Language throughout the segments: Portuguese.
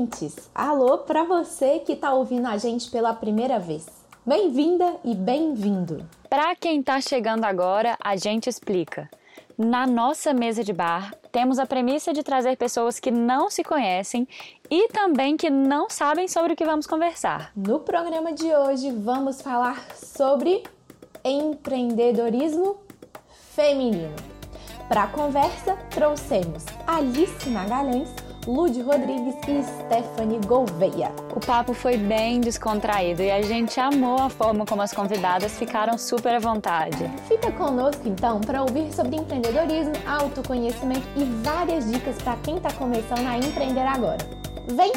ouvintes. Alô para você que está ouvindo a gente pela primeira vez. Bem-vinda e bem-vindo. Para quem está chegando agora, a gente explica. Na nossa mesa de bar, temos a premissa de trazer pessoas que não se conhecem e também que não sabem sobre o que vamos conversar. No programa de hoje, vamos falar sobre empreendedorismo feminino. Para a conversa, trouxemos Alice Magalhães, Lude Rodrigues e Stephanie Gouveia. O papo foi bem descontraído e a gente amou a forma como as convidadas ficaram super à vontade. Fica conosco então para ouvir sobre empreendedorismo, autoconhecimento e várias dicas para quem está começando a empreender agora. Vem!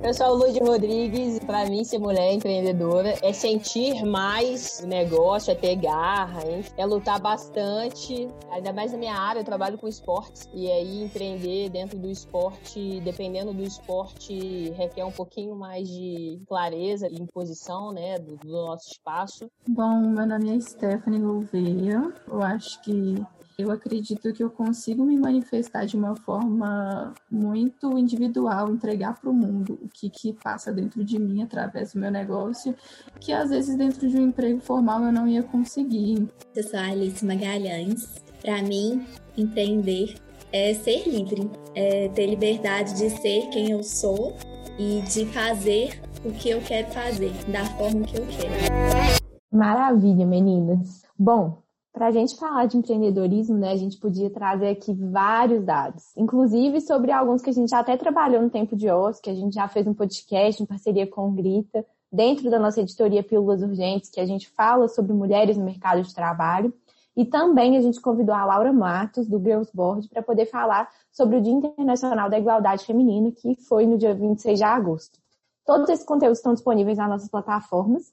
Eu sou o Luiz Rodrigues para mim ser mulher empreendedora é sentir mais o negócio, é ter garra, hein? é lutar bastante. Ainda mais na minha área, eu trabalho com esportes e aí empreender dentro do esporte, dependendo do esporte, requer um pouquinho mais de clareza e imposição, né, do, do nosso espaço. Bom, meu nome é Stephanie Gouveia. Eu acho que eu acredito que eu consigo me manifestar de uma forma muito individual, entregar para o mundo o que, que passa dentro de mim através do meu negócio, que às vezes dentro de um emprego formal eu não ia conseguir. Eu sou a Alice Magalhães. Para mim, empreender é ser livre, é ter liberdade de ser quem eu sou e de fazer o que eu quero fazer, da forma que eu quero. Maravilha, meninas. Bom, para a gente falar de empreendedorismo, né, a gente podia trazer aqui vários dados, inclusive sobre alguns que a gente já até trabalhou no tempo de ócio, que a gente já fez um podcast em parceria com o Grita, dentro da nossa editoria Pílulas Urgentes, que a gente fala sobre mulheres no mercado de trabalho. E também a gente convidou a Laura Matos, do Girls Board, para poder falar sobre o Dia Internacional da Igualdade Feminina, que foi no dia 26 de agosto. Todos esses conteúdos estão disponíveis nas nossas plataformas.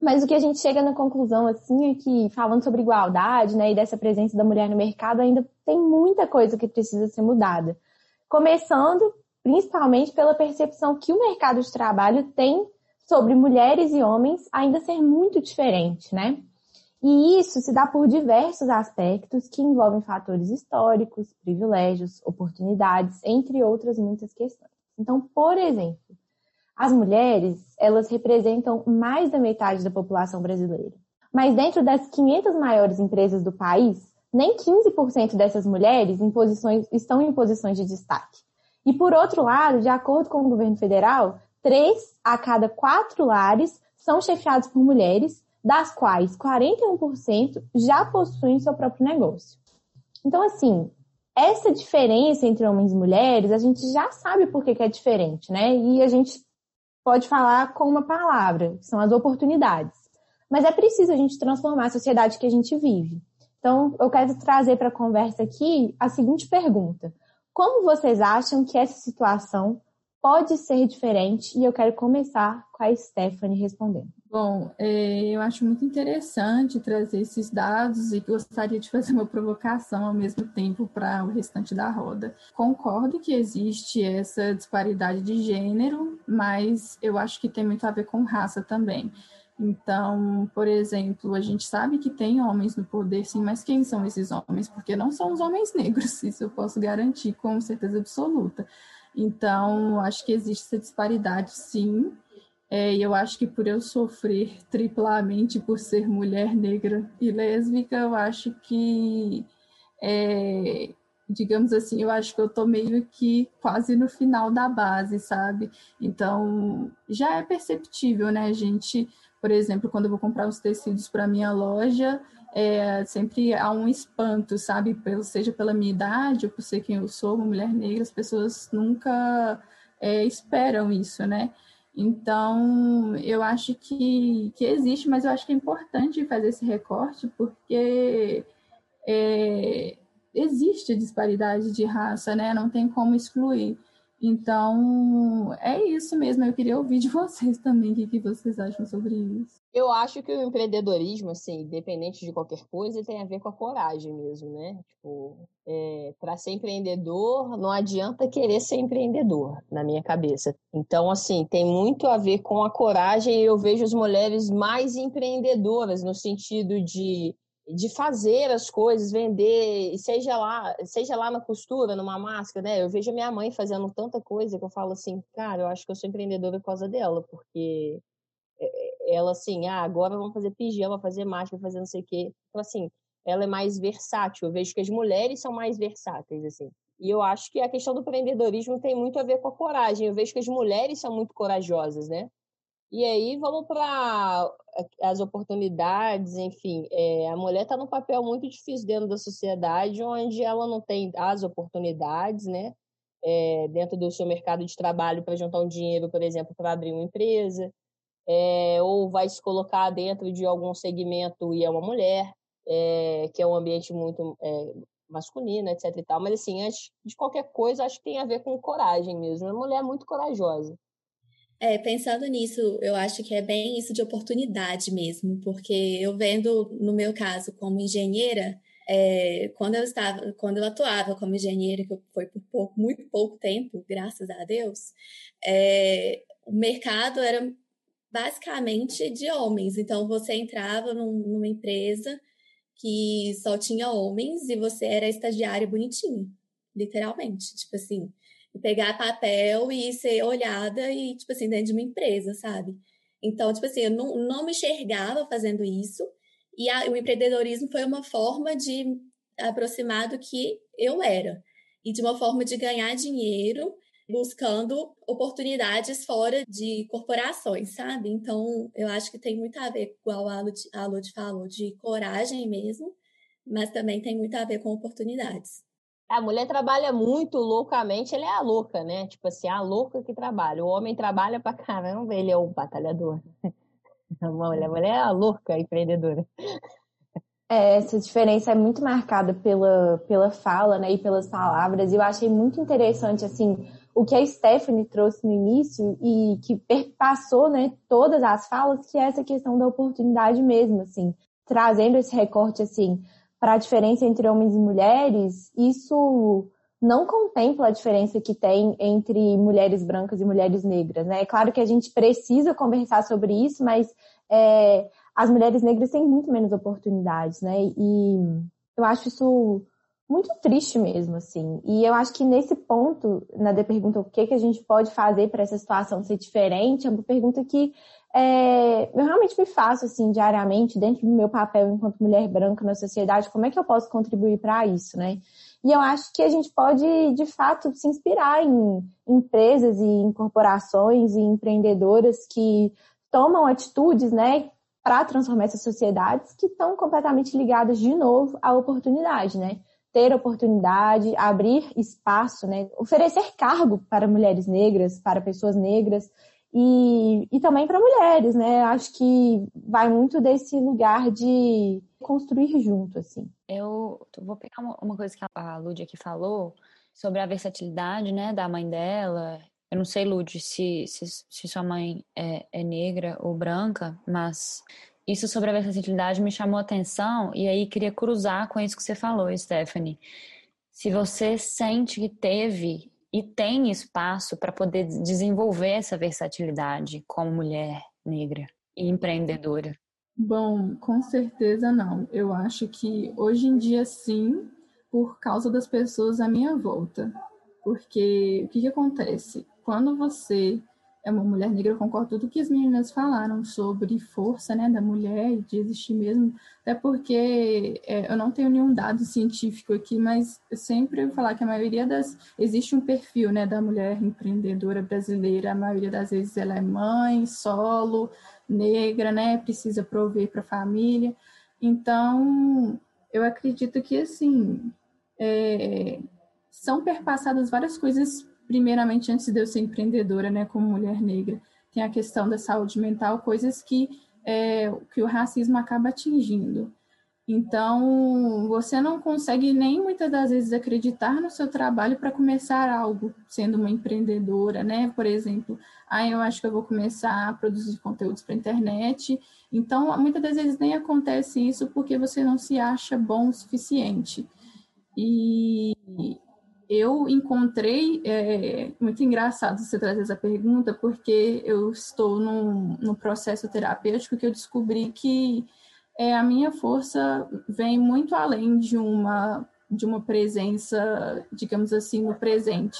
Mas o que a gente chega na conclusão, assim, é que falando sobre igualdade, né, e dessa presença da mulher no mercado, ainda tem muita coisa que precisa ser mudada. Começando, principalmente, pela percepção que o mercado de trabalho tem sobre mulheres e homens ainda ser muito diferente, né? E isso se dá por diversos aspectos que envolvem fatores históricos, privilégios, oportunidades, entre outras muitas questões. Então, por exemplo, as mulheres, elas representam mais da metade da população brasileira. Mas dentro das 500 maiores empresas do país, nem 15% dessas mulheres em posições, estão em posições de destaque. E por outro lado, de acordo com o governo federal, três a cada quatro lares são chefiados por mulheres, das quais 41% já possuem seu próprio negócio. Então, assim, essa diferença entre homens e mulheres, a gente já sabe por que, que é diferente, né? E a gente pode falar com uma palavra, que são as oportunidades. Mas é preciso a gente transformar a sociedade que a gente vive. Então, eu quero trazer para a conversa aqui a seguinte pergunta: Como vocês acham que essa situação pode ser diferente? E eu quero começar com a Stephanie respondendo. Bom, é, eu acho muito interessante trazer esses dados e gostaria de fazer uma provocação ao mesmo tempo para o restante da roda. Concordo que existe essa disparidade de gênero, mas eu acho que tem muito a ver com raça também. Então, por exemplo, a gente sabe que tem homens no poder, sim, mas quem são esses homens? Porque não são os homens negros, isso eu posso garantir com certeza absoluta. Então, acho que existe essa disparidade, sim, é, eu acho que por eu sofrer triplamente por ser mulher negra e lésbica, eu acho que, é, digamos assim, eu acho que eu estou meio que quase no final da base, sabe? Então, já é perceptível, né? A gente, por exemplo, quando eu vou comprar os tecidos para minha loja, é, sempre há um espanto, sabe? Seja pela minha idade ou por ser quem eu sou, uma mulher negra, as pessoas nunca é, esperam isso, né? Então, eu acho que, que existe, mas eu acho que é importante fazer esse recorte, porque é, existe disparidade de raça, né? Não tem como excluir. Então, é isso mesmo. Eu queria ouvir de vocês também o que, vocês acham sobre isso. Eu acho que o empreendedorismo, assim, independente de qualquer coisa, tem a ver com a coragem mesmo, né? Tipo, é, para ser empreendedor, não adianta querer ser empreendedor, na minha cabeça. Então, assim, tem muito a ver com a coragem e eu vejo as mulheres mais empreendedoras, no sentido de de fazer as coisas, vender, seja lá, seja lá na costura, numa máscara, né? Eu vejo a minha mãe fazendo tanta coisa que eu falo assim, cara, eu acho que eu sou empreendedora por causa dela, porque é, é, ela assim, ah, agora vamos fazer pijama, fazer máscara, fazer não sei o quê. Então, assim, ela é mais versátil. Eu vejo que as mulheres são mais versáteis, assim. E eu acho que a questão do empreendedorismo tem muito a ver com a coragem. Eu vejo que as mulheres são muito corajosas, né? E aí vamos para as oportunidades, enfim. É, a mulher está num papel muito difícil dentro da sociedade, onde ela não tem as oportunidades, né? É, dentro do seu mercado de trabalho para juntar um dinheiro, por exemplo, para abrir uma empresa, é, ou vai se colocar dentro de algum segmento e é uma mulher, é, que é um ambiente muito é, masculino, etc. E tal. Mas, assim, antes de qualquer coisa, acho que tem a ver com coragem mesmo. A mulher é muito corajosa. É, pensando nisso, eu acho que é bem isso de oportunidade mesmo, porque eu vendo, no meu caso, como engenheira, é, quando eu estava, quando eu atuava como engenheira, que foi por pouco, muito pouco tempo, graças a Deus, é, o mercado era basicamente de homens. Então você entrava num, numa empresa que só tinha homens e você era estagiária bonitinha, literalmente, tipo assim pegar papel e ser olhada e, tipo assim, dentro de uma empresa, sabe? Então, tipo assim, eu não, não me enxergava fazendo isso. E a, o empreendedorismo foi uma forma de aproximar do que eu era. E de uma forma de ganhar dinheiro buscando oportunidades fora de corporações, sabe? Então, eu acho que tem muito a ver, igual a Lud, a Lud falou, de coragem mesmo, mas também tem muito a ver com oportunidades. A mulher trabalha muito loucamente, ela é a louca, né? Tipo assim, a louca que trabalha. O homem trabalha pra caramba, ele é o batalhador. A mulher, a mulher é a louca a empreendedora. É, essa diferença é muito marcada pela, pela fala, né, e pelas palavras. E eu achei muito interessante, assim, o que a Stephanie trouxe no início e que perpassou, né, todas as falas, que é essa questão da oportunidade mesmo, assim, trazendo esse recorte, assim, para a diferença entre homens e mulheres, isso não contempla a diferença que tem entre mulheres brancas e mulheres negras, né? É claro que a gente precisa conversar sobre isso, mas é, as mulheres negras têm muito menos oportunidades, né? E eu acho isso muito triste mesmo, assim. E eu acho que nesse ponto, na pergunta o que, que a gente pode fazer para essa situação ser diferente, é uma pergunta que é, eu realmente me faço assim diariamente dentro do meu papel enquanto mulher branca na sociedade, como é que eu posso contribuir para isso, né? E eu acho que a gente pode, de fato, se inspirar em empresas e em corporações e empreendedoras que tomam atitudes, né, para transformar essas sociedades que estão completamente ligadas de novo à oportunidade, né? Ter oportunidade, abrir espaço, né? Oferecer cargo para mulheres negras, para pessoas negras, e, e também para mulheres, né? Acho que vai muito desse lugar de construir junto, assim. Eu vou pegar uma, coisa que a Lud aqui falou sobre a versatilidade, né, da mãe dela. Eu não sei, Lud, se, se, se sua mãe é, é negra ou branca, mas isso sobre a versatilidade me chamou atenção e aí queria cruzar com isso que você falou, Stephanie. Se você sente que teve e tem espaço para poder desenvolver essa versatilidade como mulher negra e empreendedora? Bom, com certeza não. Eu acho que hoje em dia sim, por causa das pessoas à minha volta. Porque o que, que acontece? Quando você é uma mulher negra, eu concordo com tudo que as meninas falaram sobre força né, da mulher e de existir mesmo, até porque é, eu não tenho nenhum dado científico aqui, mas eu sempre vou falar que a maioria das. Existe um perfil né, da mulher empreendedora brasileira, a maioria das vezes ela é mãe, solo, negra, né, precisa prover para a família. Então, eu acredito que, assim, é, são perpassadas várias coisas primeiramente antes de eu ser empreendedora, né, como mulher negra, tem a questão da saúde mental, coisas que, é, que o racismo acaba atingindo. Então, você não consegue nem muitas das vezes acreditar no seu trabalho para começar algo, sendo uma empreendedora, né? Por exemplo, ah, eu acho que eu vou começar a produzir conteúdos para internet. Então, muitas das vezes nem acontece isso porque você não se acha bom o suficiente. E eu encontrei, é muito engraçado você trazer essa pergunta, porque eu estou num, processo terapêutico que eu descobri que é, a minha força vem muito além de uma, de uma presença, digamos assim, no presente.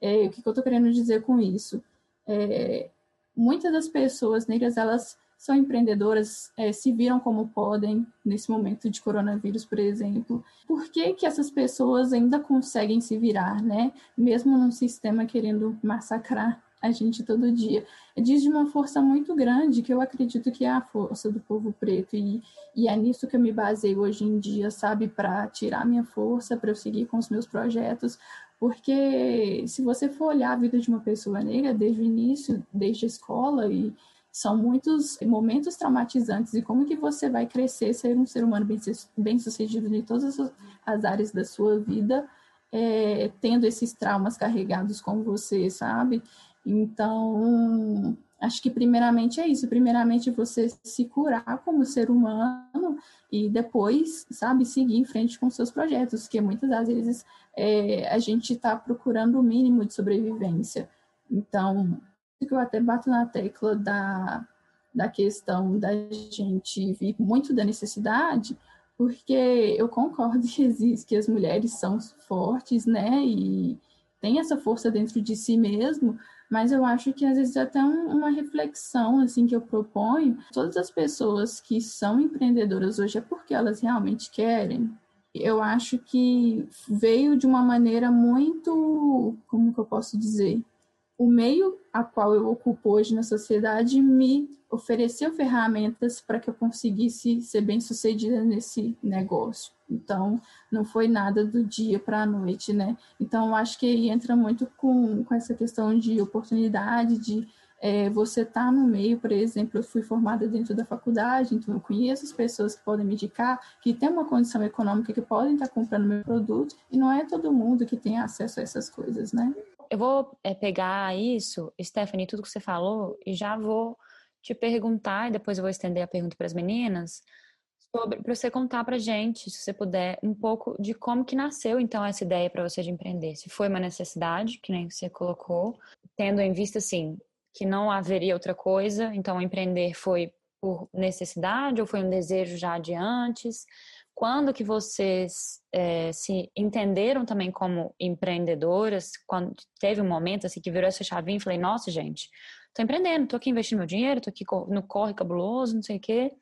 É, o que, que eu estou querendo dizer com isso? É, muitas das pessoas negras, elas são empreendedoras, é, se viram como podem nesse momento de coronavírus, por exemplo. Por que, que essas pessoas ainda conseguem se virar, né? Mesmo num sistema querendo massacrar a gente todo dia. Diz de uma força muito grande que eu acredito que é a força do povo preto e, e é nisso que eu me baseio hoje em dia, sabe, para tirar minha força, para eu seguir com os meus projetos, porque se você for olhar a vida de uma pessoa negra desde o início, desde a escola e são muitos momentos traumatizantes e como que você vai crescer, ser um ser humano bem, bem sucedido em todas as áreas da sua vida, é, tendo esses traumas carregados com você, sabe? Então, acho que primeiramente é isso. Primeiramente você se curar como ser humano e depois, sabe, seguir em frente com seus projetos, que muitas das vezes é, a gente está procurando o mínimo de sobrevivência. Então, eu até bato na tecla da, da questão da gente vir muito da necessidade, porque eu concordo que existe que as mulheres são fortes, né, e tem essa força dentro de si mesmo, mas eu acho que às vezes é até uma reflexão assim que eu proponho, todas as pessoas que são empreendedoras hoje é porque elas realmente querem. Eu acho que veio de uma maneira muito, como que eu posso dizer, o meio a qual eu ocupo hoje na sociedade me ofereceu ferramentas para que eu conseguisse ser bem sucedida nesse negócio. Então, não foi nada do dia para a noite, né? Então, acho que aí entra muito com, com essa questão de oportunidade, de é, você estar tá no meio, por exemplo, eu fui formada dentro da faculdade, então eu conheço as pessoas que podem me indicar, que têm uma condição econômica, que podem estar tá comprando meu produto, e não é todo mundo que tem acesso a essas coisas, né? Eu vou é, pegar isso, Stephanie, tudo que você falou, e já vou te perguntar, e depois eu vou estender a pergunta para as meninas, sobre para você contar para gente, se você puder, um pouco de como que nasceu então essa ideia para você de empreender. Se foi uma necessidade, que nem você colocou, tendo em vista assim que não haveria outra coisa, então empreender foi por necessidade ou foi um desejo já de antes? Quando que vocês é, se entenderam também como empreendedoras? Quando teve um momento assim que virou essa chavinha e falei, nossa gente, tô empreendendo, tô aqui investindo meu dinheiro, tô aqui no corre cabuloso, não sei o quê.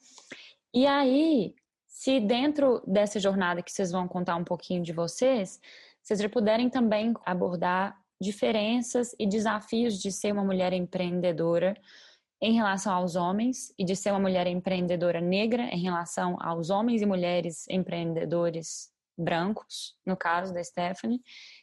E aí, se dentro dessa jornada que vocês vão contar um pouquinho de vocês, vocês já puderem também abordar diferenças e desafios de ser uma mulher empreendedora em relação aos homens e de ser uma mulher empreendedora negra em relação aos homens e mulheres empreendedores brancos, no caso da Stephanie,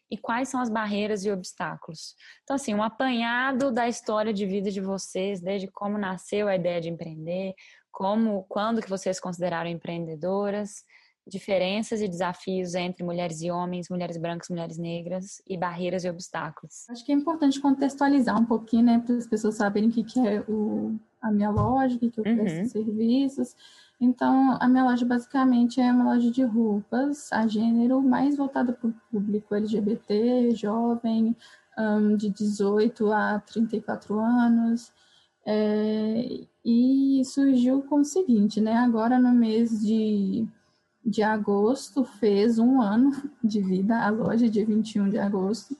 e quais são as barreiras e obstáculos. Então, assim, um apanhado da história de vida de vocês, desde como nasceu a ideia de empreender, como, quando que vocês consideraram empreendedoras, diferenças e desafios entre mulheres e homens, mulheres brancas, mulheres negras e barreiras e obstáculos. Acho que é importante contextualizar um pouquinho, né, para as pessoas saberem o que, que é o, a minha loja, o que, que eu presto uhum. serviços. Então, a minha loja basicamente é uma loja de roupas a gênero mais voltada para o público LGBT, jovem, um, de 18 a 34 anos. É, e surgiu com o seguinte, né? Agora no mês de, de agosto fez um ano de vida a loja, dia 21 de agosto,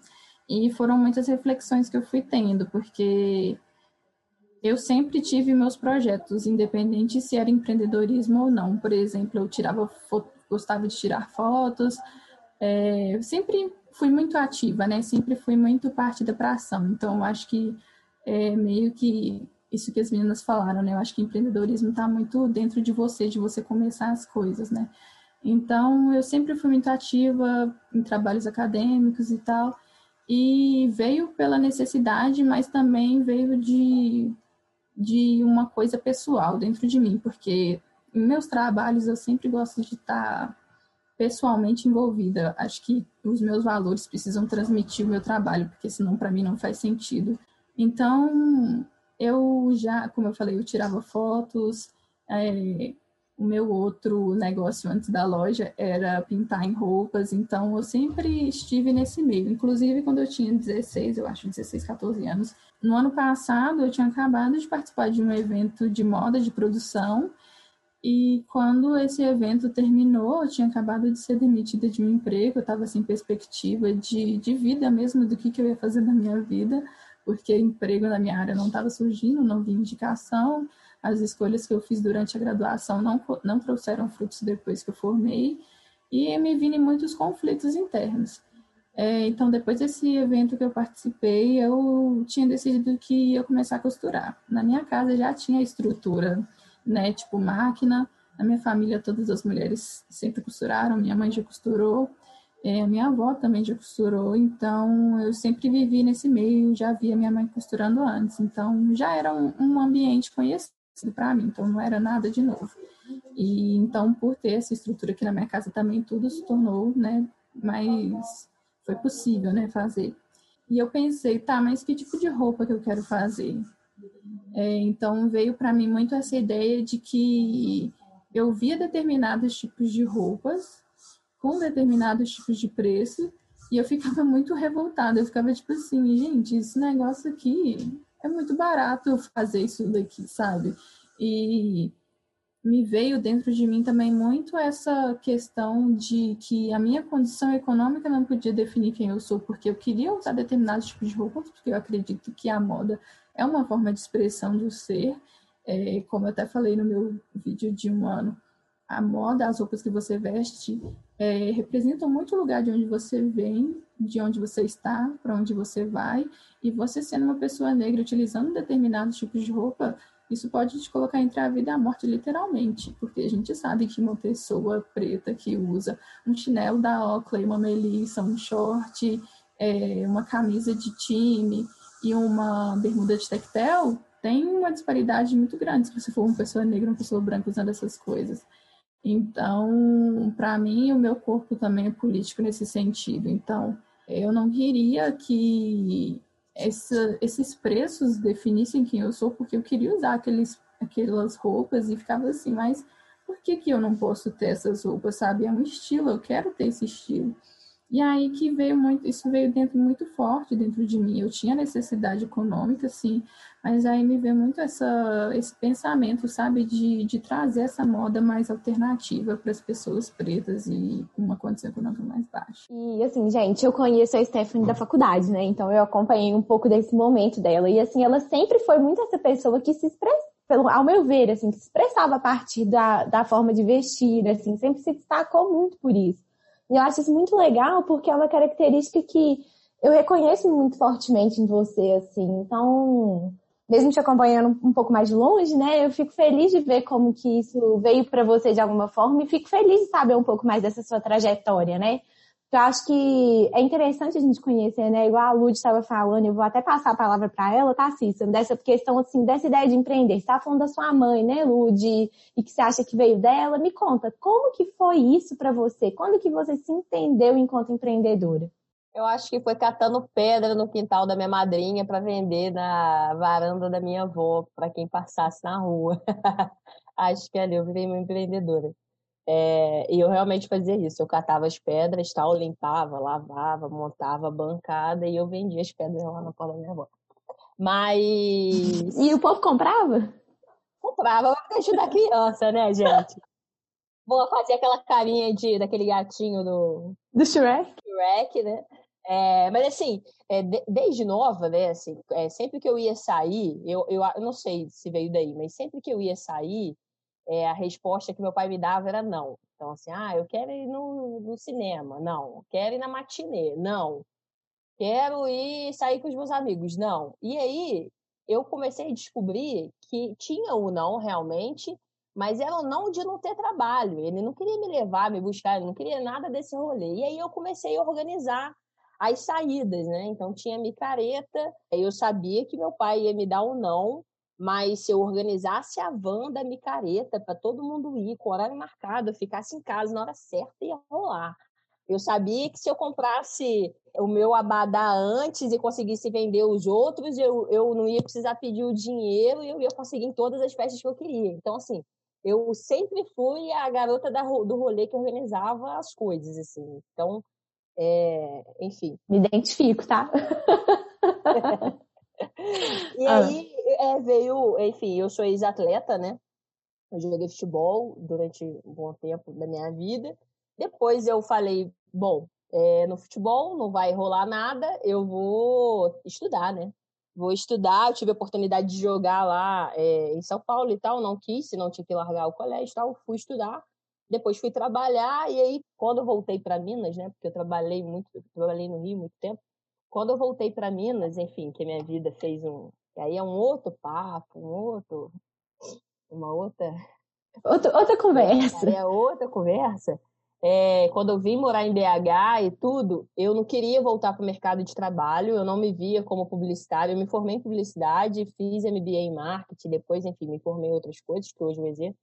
e foram muitas reflexões que eu fui tendo, porque eu sempre tive meus projetos, independente se era empreendedorismo ou não. Por exemplo, eu tirava gostava de tirar fotos, é, eu sempre fui muito ativa, né? Sempre fui muito partida para ação. Então, acho que é meio que isso que as meninas falaram, né? Eu acho que empreendedorismo está muito dentro de você, de você começar as coisas, né? Então, eu sempre fui muito ativa em trabalhos acadêmicos e tal. E veio pela necessidade, mas também veio de, de uma coisa pessoal dentro de mim, porque em meus trabalhos eu sempre gosto de estar pessoalmente envolvida. Acho que os meus valores precisam transmitir o meu trabalho, porque senão para mim não faz sentido. Então, eu já, como eu falei, eu tirava fotos. É, o meu outro negócio antes da loja era pintar em roupas, então eu sempre estive nesse meio. Inclusive, quando eu tinha 16, eu acho 16, 14 anos, no ano passado eu tinha acabado de participar de um evento de moda de produção e quando esse evento terminou, eu tinha acabado de ser demitida de um emprego, eu estava sem perspectiva de, de vida mesmo, do que, que eu ia fazer na minha vida, porque emprego na minha área não estava surgindo, não vi indicação, as escolhas que eu fiz durante a graduação não, não trouxeram frutos depois que eu formei, e me vi em muitos conflitos internos. É, então, depois desse evento que eu participei, eu tinha decidido que ia começar a costurar. Na minha casa já tinha estrutura né? Tipo máquina. Na minha família, todas as mulheres sempre costuraram, minha mãe já costurou, é, minha avó também já costurou, então eu sempre vivi nesse meio, já via minha mãe costurando antes, então já era um, um ambiente conhecido para mim, então não era nada de novo. E então, por ter essa estrutura aqui na minha casa também, tudo se tornou, né, mais foi possível, né, fazer. E eu pensei, tá, mas que tipo de roupa que eu quero fazer? É, então veio para mim muito essa ideia de que eu via determinados tipos de roupas com determinados tipos de preço e eu ficava muito revoltada. Eu ficava tipo assim, gente, esse negócio aqui é muito barato fazer isso daqui, sabe? E me veio dentro de mim também muito essa questão de que a minha condição econômica não podia definir quem eu sou, porque eu queria usar determinados tipos de roupas, porque eu acredito que a moda é uma forma de expressão do ser, é, como eu até falei no meu vídeo de um ano, a moda, as roupas que você veste, é, representam muito o lugar de onde você vem, de onde você está, para onde você vai, e você sendo uma pessoa negra utilizando determinados tipos de roupa, isso pode te colocar entre a vida e a morte, literalmente, porque a gente sabe que uma pessoa preta que usa um chinelo da Oakley, uma melissa, um short, é, uma camisa de time, e uma bermuda de tectel, tem uma disparidade muito grande se você for uma pessoa negra, uma pessoa branca usando essas coisas. Então, para mim, o meu corpo também é político nesse sentido. Então, eu não queria que essa, esses preços definissem quem eu sou, porque eu queria usar aqueles, aquelas roupas e ficava assim, mas por que, que eu não posso ter essas roupas, sabe? É um estilo, eu quero ter esse estilo. E aí que veio muito, isso veio dentro muito forte dentro de mim. Eu tinha necessidade econômica, sim, mas aí me veio muito essa, esse pensamento, sabe, de, de trazer essa moda mais alternativa para as pessoas pretas e com uma condição econômica mais baixa. E assim, gente, eu conheço a Stephanie da faculdade, né? Então eu acompanhei um pouco desse momento dela. E assim, ela sempre foi muito essa pessoa que se expressa pelo, ao meu ver, assim, que se expressava a partir da, da forma de vestir, assim, sempre se destacou muito por isso. E eu acho isso muito legal porque é uma característica que eu reconheço muito fortemente em você, assim. Então, mesmo te acompanhando um pouco mais longe, né, eu fico feliz de ver como que isso veio para você de alguma forma e fico feliz de saber um pouco mais dessa sua trajetória, né? eu acho que é interessante a gente conhecer, né? Igual a Lud estava falando, eu vou até passar a palavra para ela, tá, Cícera? Dessa questão, assim, dessa ideia de empreender. Você tá falando da sua mãe, né, Lud? E que você acha que veio dela. Me conta, como que foi isso para você? Quando que você se entendeu enquanto empreendedora? Eu acho que foi catando pedra no quintal da minha madrinha para vender na varanda da minha avó, para quem passasse na rua. acho que ali eu virei uma empreendedora. É, e eu realmente fazia isso. Eu catava as pedras, tal, limpava, lavava, montava a bancada e eu vendia as pedras lá na porta da minha avó. Mas. E o povo comprava? Comprava pra ajudar a criança, né, gente? Vou fazer aquela carinha de, daquele gatinho do. Do Shrek? Shrek, né? É, mas assim, é, de, desde nova, né, assim, é, sempre que eu ia sair, eu, eu, eu não sei se veio daí, mas sempre que eu ia sair, é, a resposta que meu pai me dava era não. Então, assim, ah, eu quero ir no, no cinema, não. Quero ir na matinê, não. Quero ir sair com os meus amigos, não. E aí, eu comecei a descobrir que tinha o não realmente, mas era o não de não ter trabalho. Ele não queria me levar, me buscar, ele não queria nada desse rolê. E aí eu comecei a organizar as saídas, né? Então tinha micareta, eu sabia que meu pai ia me dar um não, mas se eu organizasse a van da micareta para todo mundo ir com horário marcado, eu ficasse em casa na hora certa ia rolar. Eu sabia que se eu comprasse o meu abadá antes e conseguisse vender os outros, eu, eu não ia precisar pedir o dinheiro e eu ia conseguir em todas as festas que eu queria. Então, assim, eu sempre fui a garota da, do rolê que organizava as coisas, assim. Então, é, enfim. Me identifico, tá? e ah. aí é, veio, enfim, eu sou ex-atleta, né? Eu joguei futebol durante um bom tempo da minha vida. Depois eu falei, bom, é, no futebol não vai rolar nada, eu vou estudar, né? Vou estudar, eu tive a oportunidade de jogar lá é, em São Paulo e tal, não quis, senão tinha que largar o colégio e tal, fui estudar. Depois fui trabalhar e aí quando eu voltei para Minas, né? Porque eu trabalhei muito, trabalhei no Rio muito tempo. Quando eu voltei para Minas, enfim, que a minha vida fez um, aí é um outro papo, um outro, uma outra outra, outra conversa. É outra conversa é, quando eu vim morar em BH e tudo, eu não queria voltar para o mercado de trabalho, eu não me via como publicitário. Eu me formei em publicidade, fiz MBA em marketing, depois, enfim, me formei em outras coisas que hoje eu exerço,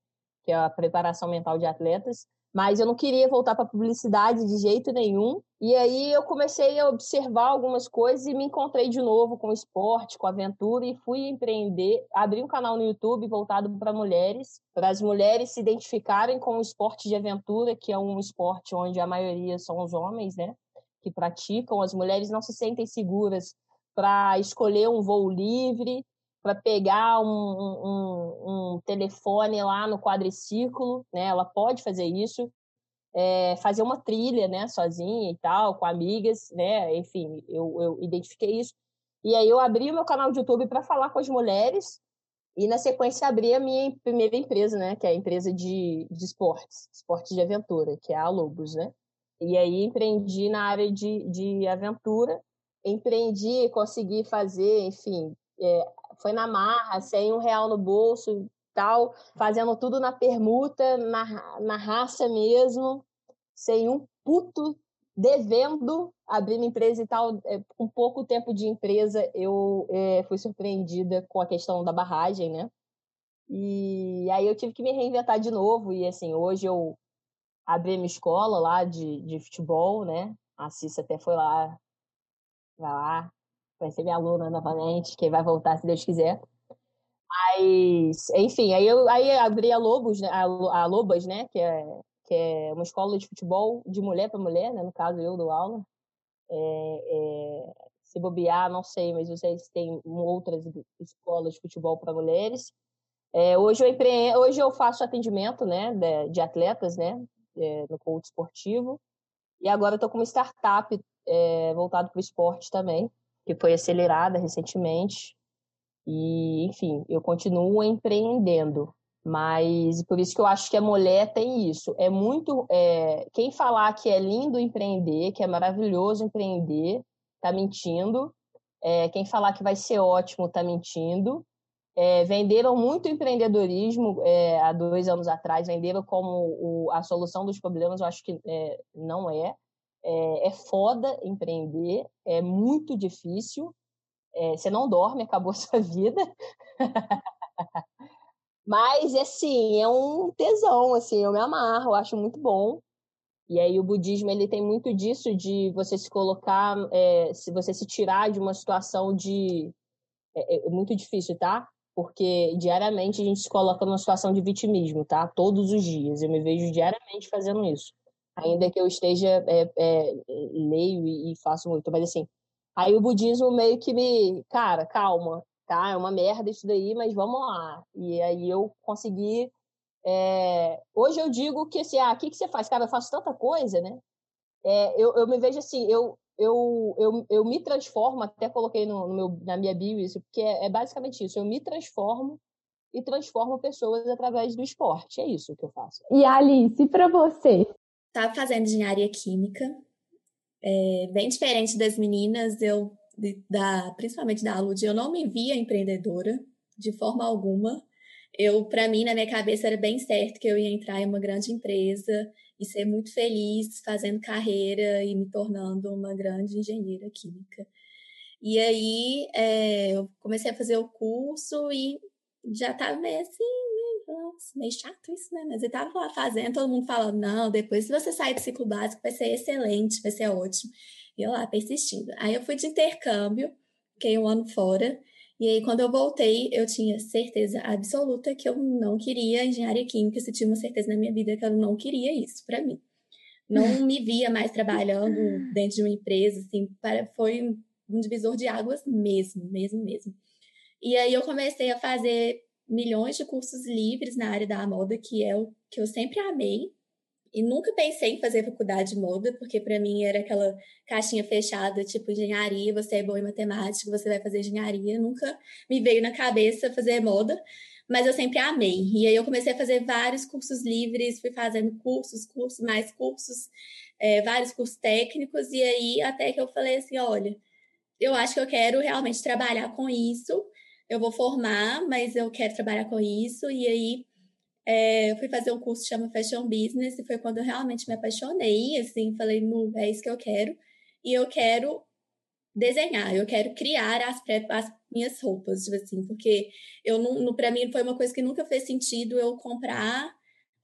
que é a preparação mental de atletas mas eu não queria voltar para publicidade de jeito nenhum. E aí eu comecei a observar algumas coisas e me encontrei de novo com o esporte, com a aventura e fui empreender, abri um canal no YouTube voltado para mulheres, para as mulheres se identificarem com o esporte de aventura, que é um esporte onde a maioria são os homens, né, que praticam. As mulheres não se sentem seguras para escolher um voo livre, para pegar um, um, um, telefone lá no quadriciclo, né? Ela pode fazer isso, é, fazer uma trilha, né? Sozinha e tal, com amigas, né? Enfim, eu, eu identifiquei isso. E aí eu abri o meu canal de YouTube para falar com as mulheres e na sequência abri a minha primeira empresa, né? Que é a empresa de, de esportes, esportes de aventura, que é a Lobos, né? E aí empreendi na área de, de aventura, empreendi, consegui fazer, enfim, é, foi na marra, sem um real no bolso, tal, fazendo tudo na permuta, na, na raça mesmo, sem um puto, devendo abrir uma empresa e tal. É, com pouco tempo de empresa, eu é, fui surpreendida com a questão da barragem, né? E aí eu tive que me reinventar de novo. E assim, hoje eu abri minha escola lá de, de futebol, né? A Cissa até foi lá, vai lá, vai ser minha aluna novamente, que vai voltar se Deus quiser. Mas, enfim, aí eu aí abri a Lobos, né, a, Lobas, né, que é, que é uma escola de futebol de mulher para mulher, né, no caso eu dou aula. É, é, se bobear, não sei, mas vocês têm outras escolas de futebol para mulheres. É, hoje, eu empre... hoje eu faço atendimento né, de, de atletas né, é, no coach esportivo. E agora estou com uma startup é, voltado para o esporte também que foi acelerada recentemente. E, enfim, eu continuo empreendendo. Mas por isso que eu acho que a mulher tem isso. É muito. É, quem falar que é lindo empreender, que é maravilhoso empreender, tá mentindo. É, quem falar que vai ser ótimo tá mentindo. É, venderam muito empreendedorismo é, há dois anos atrás, venderam como o, a solução dos problemas, eu acho que é, não é. É, é foda empreender, é muito difícil. É, você não dorme, acabou a sua vida. Mas, assim, é um tesão, assim, eu me amarro, acho muito bom. E aí o budismo, ele tem muito disso de você se colocar, é, se você se tirar de uma situação de... É, é muito difícil, tá? Porque diariamente a gente se coloca numa situação de vitimismo, tá? Todos os dias. Eu me vejo diariamente fazendo isso ainda que eu esteja é, é, leio e, faço muito, mas assim, aí o budismo meio que me, cara, calma, tá? É uma merda isso daí, mas vamos lá. E aí eu consegui. É... Hoje eu digo que assim, ah, o que, que você faz? Cara, eu faço tanta coisa, né? É, eu, eu me vejo assim, eu, eu, eu, eu me transformo, até coloquei no, no meu, na minha bio isso, porque é, é basicamente isso, eu me transformo e transformo pessoas através do esporte. É isso que eu faço. E Alice, para você, estava fazendo engenharia química, é, bem diferente das meninas, eu, da, principalmente da Lud, eu não me via empreendedora de forma alguma. eu, para mim, na minha cabeça era bem certo que eu ia entrar em uma grande empresa e ser muito feliz fazendo carreira e me tornando uma grande engenheira química. E aí é, eu comecei a fazer o curso e já estava meio assim, nossa, meio chato isso, né? Mas eu tava lá fazendo, todo mundo falando, não, depois se você sair do ciclo básico vai ser excelente, vai ser ótimo. E eu lá persistindo. Aí eu fui de intercâmbio, fiquei um ano fora, e aí quando eu voltei, eu tinha certeza absoluta que eu não queria engenharia química, se tinha uma certeza na minha vida que eu não queria isso para mim. Não me via mais trabalhando dentro de uma empresa, assim, para, foi um divisor de águas mesmo, mesmo, mesmo. E aí eu comecei a fazer milhões de cursos livres na área da moda, que é o que eu sempre amei. E nunca pensei em fazer faculdade de moda, porque para mim era aquela caixinha fechada, tipo engenharia, você é boa em matemática, você vai fazer engenharia. Nunca me veio na cabeça fazer moda, mas eu sempre amei. E aí eu comecei a fazer vários cursos livres, fui fazendo cursos, cursos, mais cursos, é, vários cursos técnicos, e aí até que eu falei assim: olha, eu acho que eu quero realmente trabalhar com isso eu vou formar, mas eu quero trabalhar com isso. E aí é, eu fui fazer um curso que chama Fashion Business, e foi quando eu realmente me apaixonei, assim, falei, no, é isso que eu quero. E eu quero desenhar, eu quero criar as, as minhas roupas, tipo assim, porque eu não, pra mim foi uma coisa que nunca fez sentido eu comprar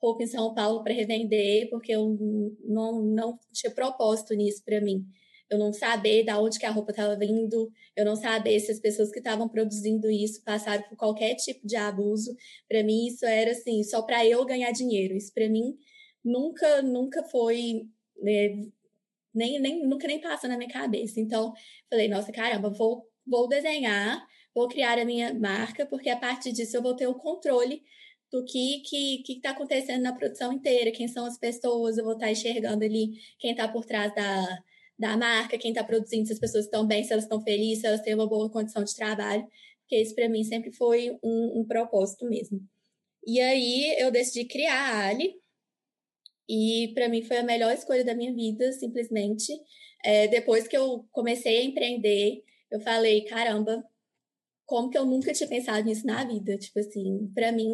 roupa em São Paulo para revender, porque eu não, não tinha propósito nisso para mim eu não saber da onde que a roupa estava vindo, eu não saber se as pessoas que estavam produzindo isso passaram por qualquer tipo de abuso. Para mim isso era assim, só para eu ganhar dinheiro. Isso para mim nunca nunca foi né, nem, nem nunca nem passa na minha cabeça. Então, falei, nossa, caramba, vou vou desenhar, vou criar a minha marca, porque a partir disso eu vou ter o controle do que que que está acontecendo na produção inteira, quem são as pessoas, eu vou estar tá enxergando ali quem está por trás da da marca, quem está produzindo, se as pessoas estão bem, se elas estão felizes, se elas têm uma boa condição de trabalho, porque isso para mim sempre foi um, um, propósito mesmo. E aí eu decidi criar a Ali, e para mim foi a melhor escolha da minha vida, simplesmente. É, depois que eu comecei a empreender, eu falei, caramba, como que eu nunca tinha pensado nisso na vida? Tipo assim, para mim,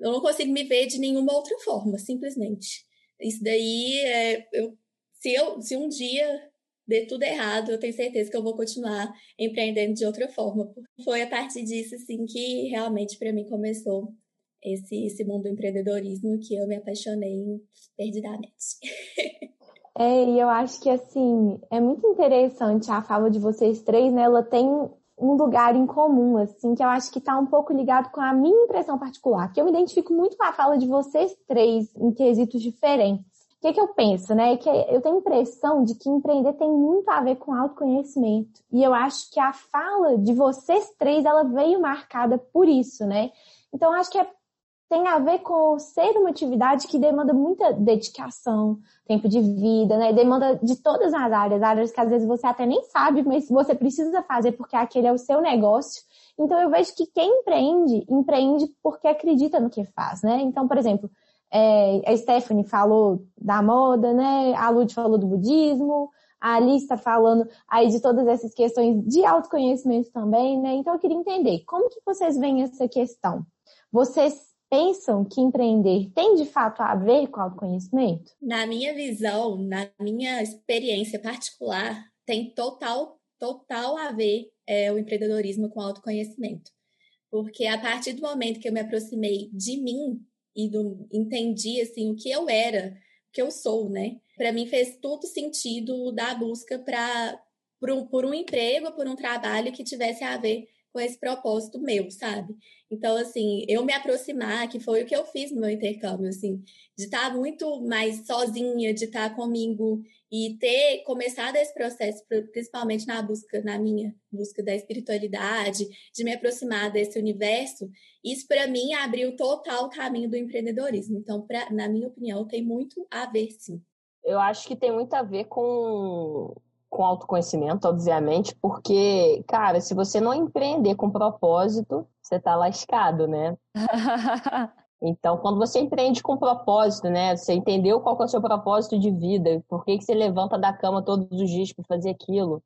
eu não consigo me ver de nenhuma outra forma, simplesmente. Isso daí, é, eu se, eu, se um dia der tudo errado, eu tenho certeza que eu vou continuar empreendendo de outra forma. Foi a partir disso, assim, que realmente para mim começou esse, esse mundo do empreendedorismo que eu me apaixonei perdidamente. É, e eu acho que, assim, é muito interessante a fala de vocês três, né? Ela tem um lugar em comum, assim, que eu acho que está um pouco ligado com a minha impressão particular, que eu me identifico muito com a fala de vocês três em quesitos diferentes que, que eu penso, né? Que eu tenho a impressão de que empreender tem muito a ver com autoconhecimento. E eu acho que a fala de vocês três, ela veio marcada por isso, né? Então, acho que é, tem a ver com ser uma atividade que demanda muita dedicação, tempo de vida, né? Demanda de todas as áreas, áreas que às vezes você até nem sabe, mas você precisa fazer porque aquele é o seu negócio. Então, eu vejo que quem empreende, empreende porque acredita no que faz, né? Então, por exemplo, é, a Stephanie falou da moda, né? A Lud falou do budismo, a Alice está falando aí de todas essas questões de autoconhecimento também, né? Então eu queria entender como que vocês veem essa questão. Vocês pensam que empreender tem de fato a ver com autoconhecimento? Na minha visão, na minha experiência particular, tem total, total a ver é, o empreendedorismo com autoconhecimento. Porque a partir do momento que eu me aproximei de mim, e do, entendi assim o que eu era, o que eu sou, né? Para mim fez todo sentido dar busca para por um, por um emprego, por um trabalho que tivesse a ver com esse propósito meu, sabe? Então, assim, eu me aproximar, que foi o que eu fiz no meu intercâmbio, assim, de estar muito mais sozinha, de estar comigo e ter começado esse processo, principalmente na busca, na minha busca da espiritualidade, de me aproximar desse universo, isso para mim abriu total o caminho do empreendedorismo. Então, pra, na minha opinião, tem muito a ver, sim. Eu acho que tem muito a ver com com autoconhecimento, obviamente, porque, cara, se você não empreender com propósito, você tá lascado, né? Então, quando você empreende com propósito, né? Você entendeu qual é o seu propósito de vida, por que, que você levanta da cama todos os dias para fazer aquilo,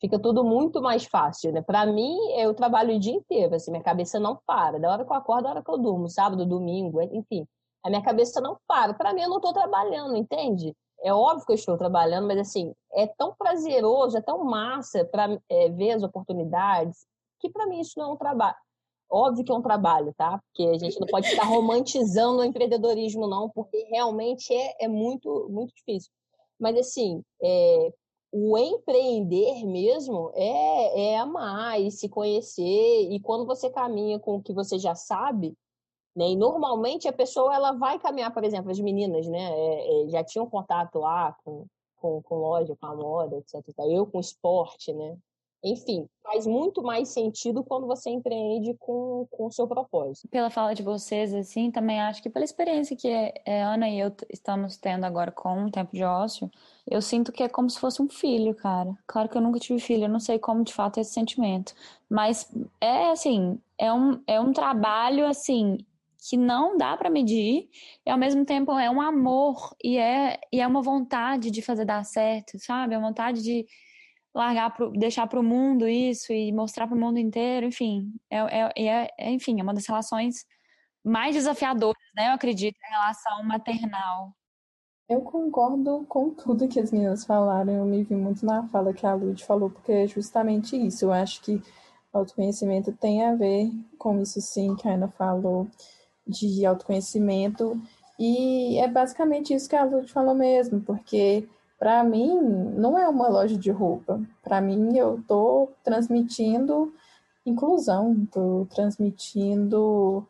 fica tudo muito mais fácil, né? Para mim, eu trabalho o dia inteiro, assim, minha cabeça não para. Da hora que eu acordo, da hora que eu durmo, sábado, domingo, enfim. A minha cabeça não para. Para mim, eu não estou trabalhando, entende? É óbvio que eu estou trabalhando, mas assim, é tão prazeroso, é tão massa para é, ver as oportunidades, que para mim isso não é um trabalho. Óbvio que é um trabalho, tá? Porque a gente não pode ficar romantizando o empreendedorismo, não, porque realmente é, é muito, muito difícil. Mas, assim, é, o empreender mesmo é, é amar e se conhecer. E quando você caminha com o que você já sabe, né? E normalmente a pessoa ela vai caminhar, por exemplo, as meninas, né? É, é, já tinham contato lá com, com, com loja, com a moda, etc. Eu com esporte, né? Enfim, faz muito mais sentido quando você empreende com, com o seu propósito. Pela fala de vocês, assim, também acho que pela experiência que é, Ana e eu estamos tendo agora com o tempo de ócio, eu sinto que é como se fosse um filho, cara. Claro que eu nunca tive filho, eu não sei como de fato é esse sentimento. Mas é assim, é um, é um trabalho assim que não dá para medir e ao mesmo tempo é um amor e é, e é uma vontade de fazer dar certo, sabe? É uma vontade de largar, pro, deixar para o mundo isso e mostrar para o mundo inteiro, enfim, é, é, é, é, enfim, é uma das relações mais desafiadoras, né? Eu acredito, a relação maternal. Eu concordo com tudo que as meninas falaram. Eu me vi muito na fala que a Lud falou, porque é justamente isso. Eu acho que autoconhecimento tem a ver com isso, sim, que a Ana falou, de autoconhecimento. E é basicamente isso que a Lud falou mesmo, porque para mim, não é uma loja de roupa. Para mim, eu estou transmitindo inclusão, estou transmitindo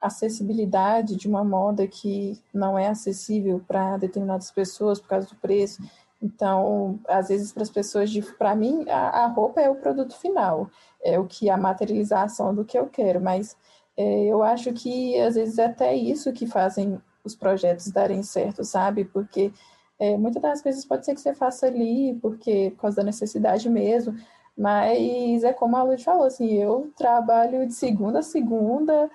acessibilidade de uma moda que não é acessível para determinadas pessoas por causa do preço. Então, às vezes, para as pessoas, para mim, a, a, roupa é o produto final, é o que a materialização do que eu quero, mas eu acho que às vezes é até isso que fazem os projetos darem certo, sabe? Porque é, muitas das vezes pode ser que você faça ali porque por causa da necessidade mesmo, mas é como a Lud falou, assim, eu trabalho de segunda a segunda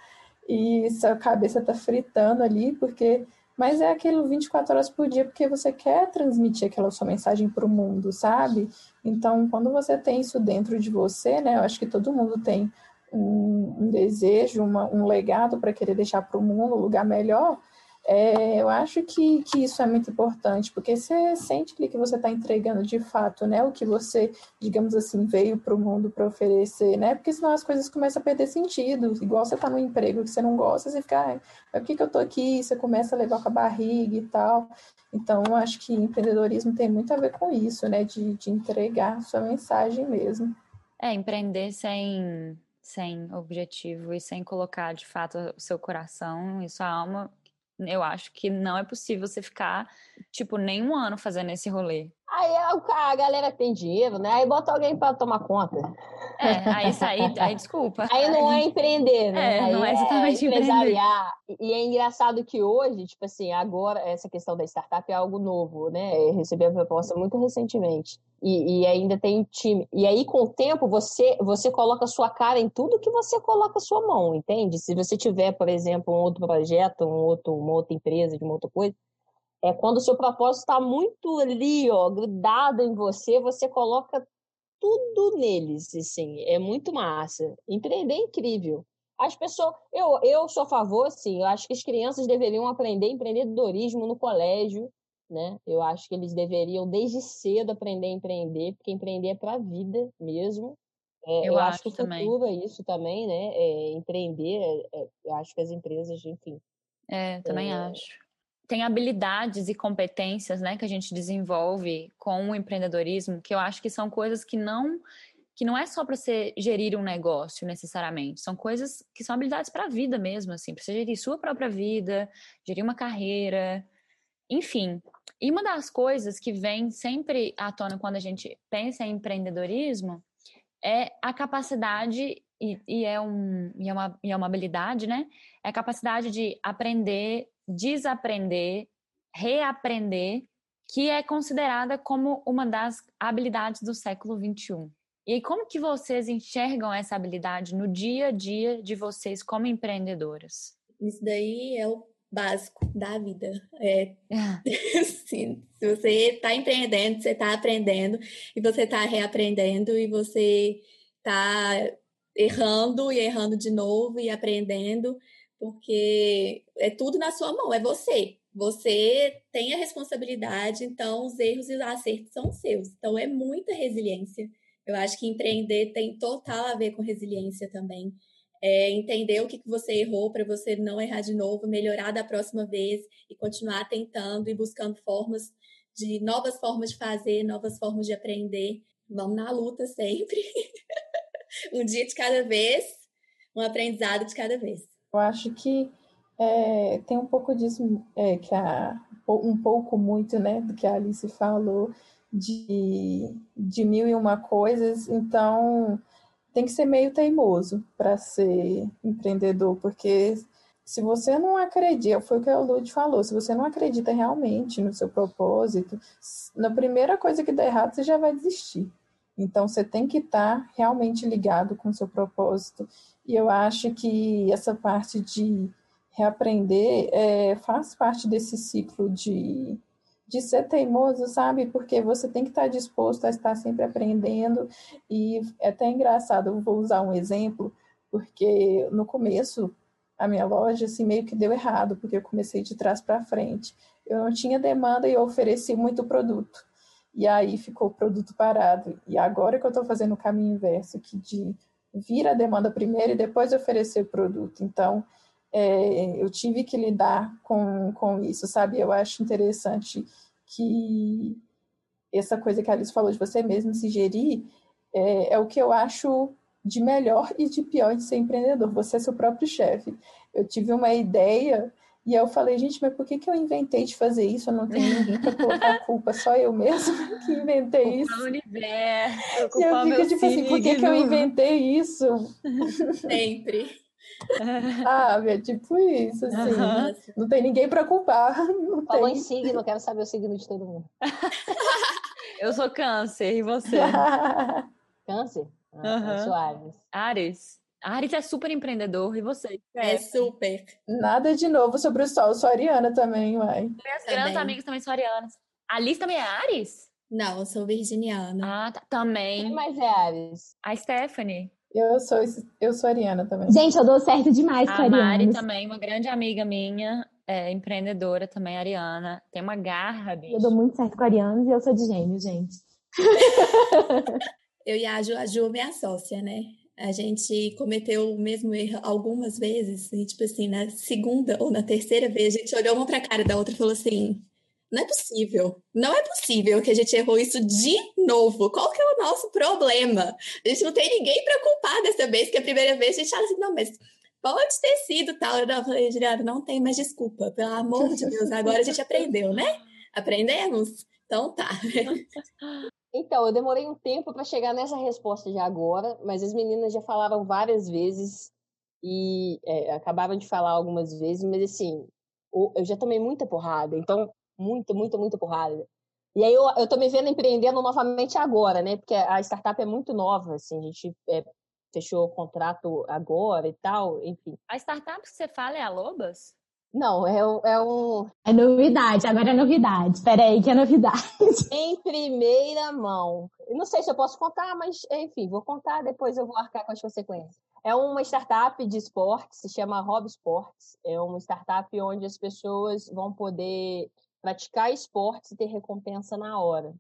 e sua cabeça tá fritando ali, porque mas é aquilo 24 horas por dia porque você quer transmitir aquela sua mensagem para o mundo, sabe? Então, quando você tem isso dentro de você, né? Eu acho que todo mundo tem um, um desejo, uma, um legado para querer deixar para o mundo um lugar melhor. É, eu acho que, que isso é muito importante, porque você sente que você está entregando de fato né, o que você, digamos assim, veio para o mundo para oferecer, né? Porque senão as coisas começam a perder sentido. Igual você está no emprego que você não gosta, você fica, ah, por que, que eu estou aqui? Você começa a levar com a barriga e tal. Então, eu acho que empreendedorismo tem muito a ver com isso, né? De, de entregar sua mensagem mesmo. É, empreender sem, sem objetivo e sem colocar de fato o seu coração e sua alma eu acho que não é possível você ficar, tipo, nem um ano fazendo esse rolê. Aí a galera tem dinheiro, né? Aí bota alguém para tomar conta. É, aí sai, aí desculpa. Aí não é empreender, né? É, aí não é exatamente é empresariar. E é engraçado que hoje, tipo assim, agora essa questão da startup é algo novo, né? Eu recebi a proposta muito recentemente. E, e, ainda tem time. E aí, com o tempo, você, você coloca sua cara em tudo que você coloca sua mão, entende? Se você tiver, por exemplo, um outro projeto, um outro, uma outra empresa de uma outra coisa, é quando o seu propósito está muito ali, ó, grudado em você, você coloca tudo neles, assim, é muito massa. Empreender é incrível. As pessoas, eu, eu sou a favor, assim, eu acho que as crianças deveriam aprender empreendedorismo no colégio, né? Eu acho que eles deveriam desde cedo aprender a empreender, porque empreender é para a vida mesmo. É, eu, eu, acho, que o também. futuro é isso também, né? É, empreender, é, é eu acho que as empresas, enfim. É, também é, acho tem habilidades e competências, né, que a gente desenvolve com o empreendedorismo, que eu acho que são coisas que não que não é só para você gerir um negócio necessariamente, são coisas que são habilidades para a vida mesmo, assim, para você gerir sua própria vida, gerir uma carreira, enfim. E uma das coisas que vem sempre à tona quando a gente pensa em empreendedorismo é a capacidade e, e, é, um, e, é, uma, e é uma habilidade, né? É a capacidade de aprender desaprender, reaprender, que é considerada como uma das habilidades do século XXI. E como que vocês enxergam essa habilidade no dia a dia de vocês como empreendedoras? Isso daí é o básico da vida. É, se você está empreendendo, você está aprendendo, e você está reaprendendo, e você está errando e errando de novo e aprendendo, porque é tudo na sua mão, é você. Você tem a responsabilidade, então os erros e os acertos são seus. Então é muita resiliência. Eu acho que empreender tem total a ver com resiliência também. É entender o que, que você errou para você não errar de novo, melhorar da próxima vez e continuar tentando e buscando formas de novas formas de fazer, novas formas de aprender. Vamos na luta sempre. um dia de cada vez, um aprendizado de cada vez. Eu acho que é, tem um pouco disso, é, que a, um pouco muito, né, do que a Alice falou, de, de mil e uma coisas, então tem que ser meio teimoso para ser empreendedor, porque se você não acredita, foi o que a Lud falou, se você não acredita realmente no seu propósito, na primeira coisa que der errado, você já vai desistir. Então, você tem que estar realmente ligado com o seu propósito. E eu acho que essa parte de reaprender é, faz parte desse ciclo de, de ser teimoso, sabe? Porque você tem que estar disposto a estar sempre aprendendo. E é até engraçado, vou usar um exemplo, porque no começo a minha loja assim, meio que deu errado, porque eu comecei de trás para frente. Eu não tinha demanda e eu ofereci muito produto e aí ficou o produto parado. E agora que eu estou fazendo o caminho inverso, que de vir a demanda primeiro e depois oferecer o produto. Então, é, eu tive que lidar com, com isso, sabe? Eu acho interessante que essa coisa que a Alice falou de você mesmo se gerir é, é o que eu acho de melhor e de pior de ser empreendedor. Você é seu próprio chefe. Eu tive uma ideia e eu falei, gente, mas por que, que eu inventei de fazer isso? Eu não tenho ninguém para colocar a culpa, só eu mesmo que inventei isso. O universo, e eu fico tipo assim, por que, que eu inventei isso? Sempre. Ah, é tipo isso, assim. Uhum. Não tem ninguém para culpar. Não Falou tem. em signo, quero saber o signo de todo mundo. eu sou câncer, e você? câncer? Ah, uhum. Eu sou Ares. Ares? A Aris é super empreendedor, e você? É, super. Nada de novo sobre o sol, eu sou ariana também, uai. Minhas grandes amigas também são arianas. A Liz também é Ares? Não, eu sou virginiana. Ah, tá. também. Quem mais é Ares? A Stephanie. Eu sou, eu sou ariana também. Gente, eu dou certo demais a com a Ariana. A Mari também, uma grande amiga minha, é empreendedora também, ariana. Tem uma garra, bicho. Eu dou muito certo com arianos e eu sou de gêmeos, gente. eu e a Ju, a Ju é minha sócia, né? A gente cometeu o mesmo erro algumas vezes, e, tipo assim, na segunda ou na terceira vez, a gente olhou uma para a cara da outra e falou assim: não é possível, não é possível que a gente errou isso de novo. Qual que é o nosso problema? A gente não tem ninguém para culpar dessa vez, que a primeira vez a gente fala assim: não, mas pode ter sido tal. Eu falei, Juliana, não tem mais desculpa, pelo amor de Deus, agora a gente aprendeu, né? Aprendemos? Então tá. Então, eu demorei um tempo para chegar nessa resposta de agora, mas as meninas já falaram várias vezes e é, acabaram de falar algumas vezes, mas assim, eu já tomei muita porrada, então, muita, muita, muita porrada. E aí eu, eu tô me vendo empreendendo novamente agora, né? Porque a startup é muito nova, assim, a gente é, fechou o contrato agora e tal, enfim. A startup que você fala é a Lobas? Não, é um, é um. É novidade, agora é novidade. Espera aí, que é novidade. Em primeira mão. Eu não sei se eu posso contar, mas enfim, vou contar, depois eu vou arcar com as consequências. É uma startup de esportes, se chama Rob Sports. É uma startup onde as pessoas vão poder praticar esportes e ter recompensa na hora.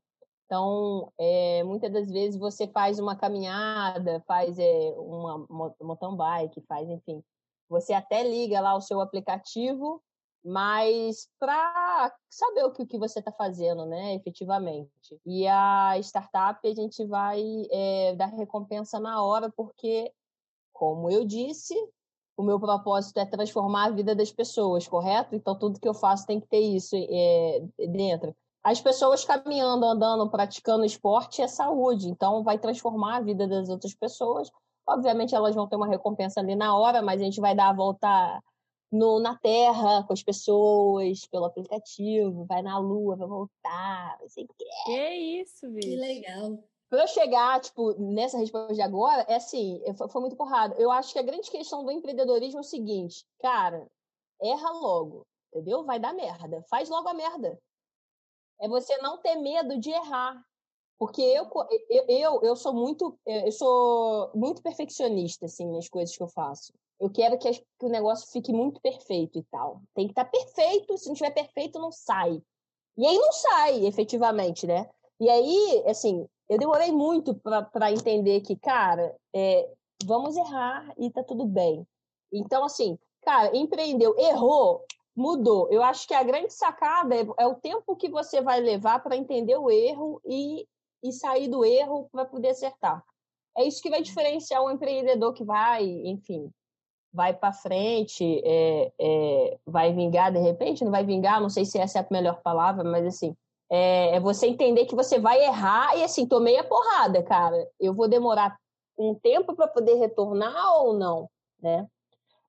Então, é, muitas das vezes você faz uma caminhada, faz é, uma mountain bike, faz, enfim, você até liga lá o seu aplicativo, mas para saber o que, você está fazendo, né, efetivamente. E a startup a gente vai é, dar recompensa na hora, porque, como eu disse, o meu propósito é transformar a vida das pessoas, correto? Então tudo que eu faço tem que ter isso é, dentro. As pessoas caminhando, andando, praticando esporte é saúde, então vai transformar a vida das outras pessoas Obviamente elas vão ter uma recompensa ali na hora, mas a gente vai dar a volta no, na Terra com as pessoas, pelo aplicativo, vai na Lua, vai voltar, vai ser incrível. Que isso, bicho. Que legal. Pra eu chegar, tipo, nessa resposta de agora, é assim, foi muito porrada. Eu acho que a grande questão do empreendedorismo é o seguinte, cara, erra logo. entendeu? Vai dar merda. Faz logo a merda. É você não ter medo de errar. Porque eu, eu, eu, sou muito eu sou muito perfeccionista assim nas coisas que eu faço. Eu quero que, que o negócio fique muito perfeito e tal. Tem que estar tá perfeito, se não tiver perfeito não sai. E aí não sai, efetivamente, né? E aí, assim, eu demorei muito para entender que, cara, é, vamos errar e tá tudo bem. Então, assim, cara, empreendeu, errou, mudou. Eu acho que a grande sacada é, é o tempo que você vai levar para entender o erro e, e sair do erro para poder acertar. É isso que vai diferenciar um empreendedor que vai, enfim, vai para frente, é, é, vai vingar de repente, não vai vingar, não sei se essa é a melhor palavra, mas assim, é, é você entender que você vai errar e assim, tomei a porrada, cara. Eu vou demorar um tempo para poder retornar ou não, né?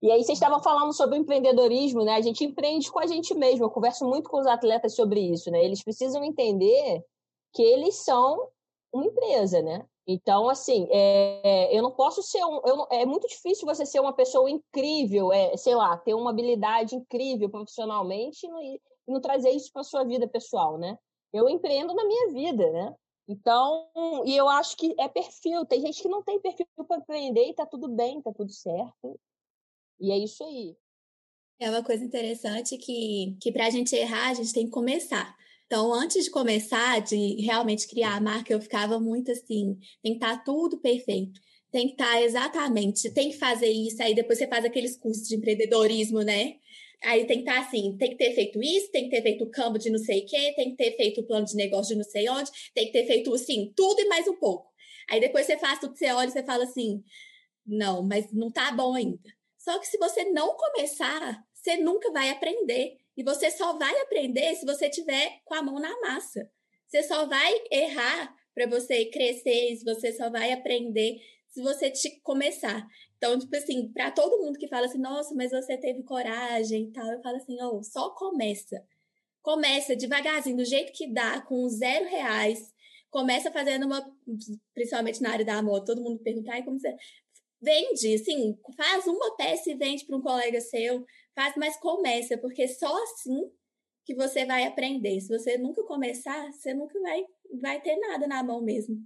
E aí vocês estavam falando sobre o empreendedorismo, né? A gente empreende com a gente mesmo. Eu converso muito com os atletas sobre isso, né? Eles precisam entender que eles são uma empresa, né? Então, assim, é, eu não posso ser um. Não, é muito difícil você ser uma pessoa incrível, é, sei lá, ter uma habilidade incrível profissionalmente e não, e não trazer isso para sua vida pessoal, né? Eu empreendo na minha vida, né? Então, e eu acho que é perfil. Tem gente que não tem perfil para empreender e tá tudo bem, tá tudo certo. E é isso aí. É uma coisa interessante que, que para a gente errar, a gente tem que começar. Então, antes de começar, de realmente criar a marca, eu ficava muito assim: tem que estar tá tudo perfeito. Tem que estar tá exatamente, tem que fazer isso. Aí depois você faz aqueles cursos de empreendedorismo, né? Aí tem que estar tá assim, tem que ter feito isso, tem que ter feito o campo de não sei o quê, tem que ter feito o plano de negócio de não sei onde, tem que ter feito, assim, tudo e mais um pouco. Aí depois você faz tudo, você olha e você fala assim, não, mas não tá bom ainda. Só que se você não começar, você nunca vai aprender. E você só vai aprender se você tiver com a mão na massa. Você só vai errar para você crescer, você só vai aprender se você te começar. Então, tipo assim, para todo mundo que fala assim, nossa, mas você teve coragem e tal, eu falo assim, oh, só começa. Começa devagarzinho, do jeito que dá, com zero reais. Começa fazendo uma, principalmente na área da moda, todo mundo pergunta, ai, como você vende, assim, faz uma peça e vende para um colega seu, faz, mas começa, porque só assim que você vai aprender. Se você nunca começar, você nunca vai, vai ter nada na mão mesmo.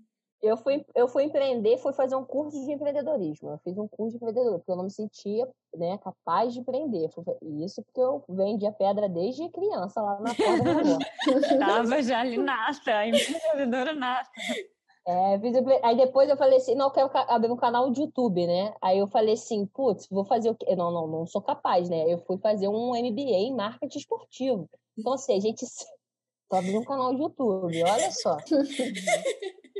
Eu fui, eu fui empreender, fui fazer um curso de empreendedorismo. Eu fiz um curso de empreendedorismo, porque eu não me sentia né, capaz de empreender. Isso porque eu vendia pedra desde criança lá na porta da rua. Tava já ali nata, empreendedora nata. É, aí depois eu falei assim, não, eu quero abrir um canal de YouTube, né? Aí eu falei assim, putz, vou fazer o quê? Não, não, não sou capaz, né? Eu fui fazer um MBA em marketing esportivo. Então, assim, a gente tô abrindo um canal de YouTube, olha só.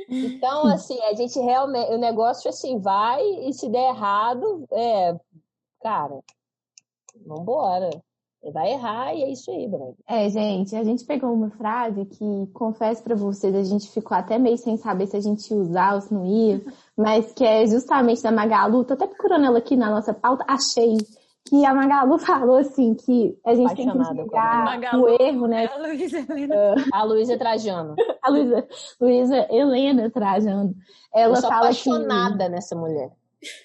Então, assim, a gente realmente, o negócio assim, vai e se der errado, é, cara, vambora vai errar e é isso aí, Bruno. É, gente, a gente pegou uma frase que, confesso para vocês, a gente ficou até meio sem saber se a gente ia usar ou se não ia, mas que é justamente da Magalu, tô até procurando ela aqui na nossa pauta, achei que a Magalu falou assim que a gente tem que enxergar o erro, né? A Luísa Helena. A Luísa Trajano. a Luísa, Luísa Helena Trajano. Ela Eu sou fala apaixonada que... nessa mulher.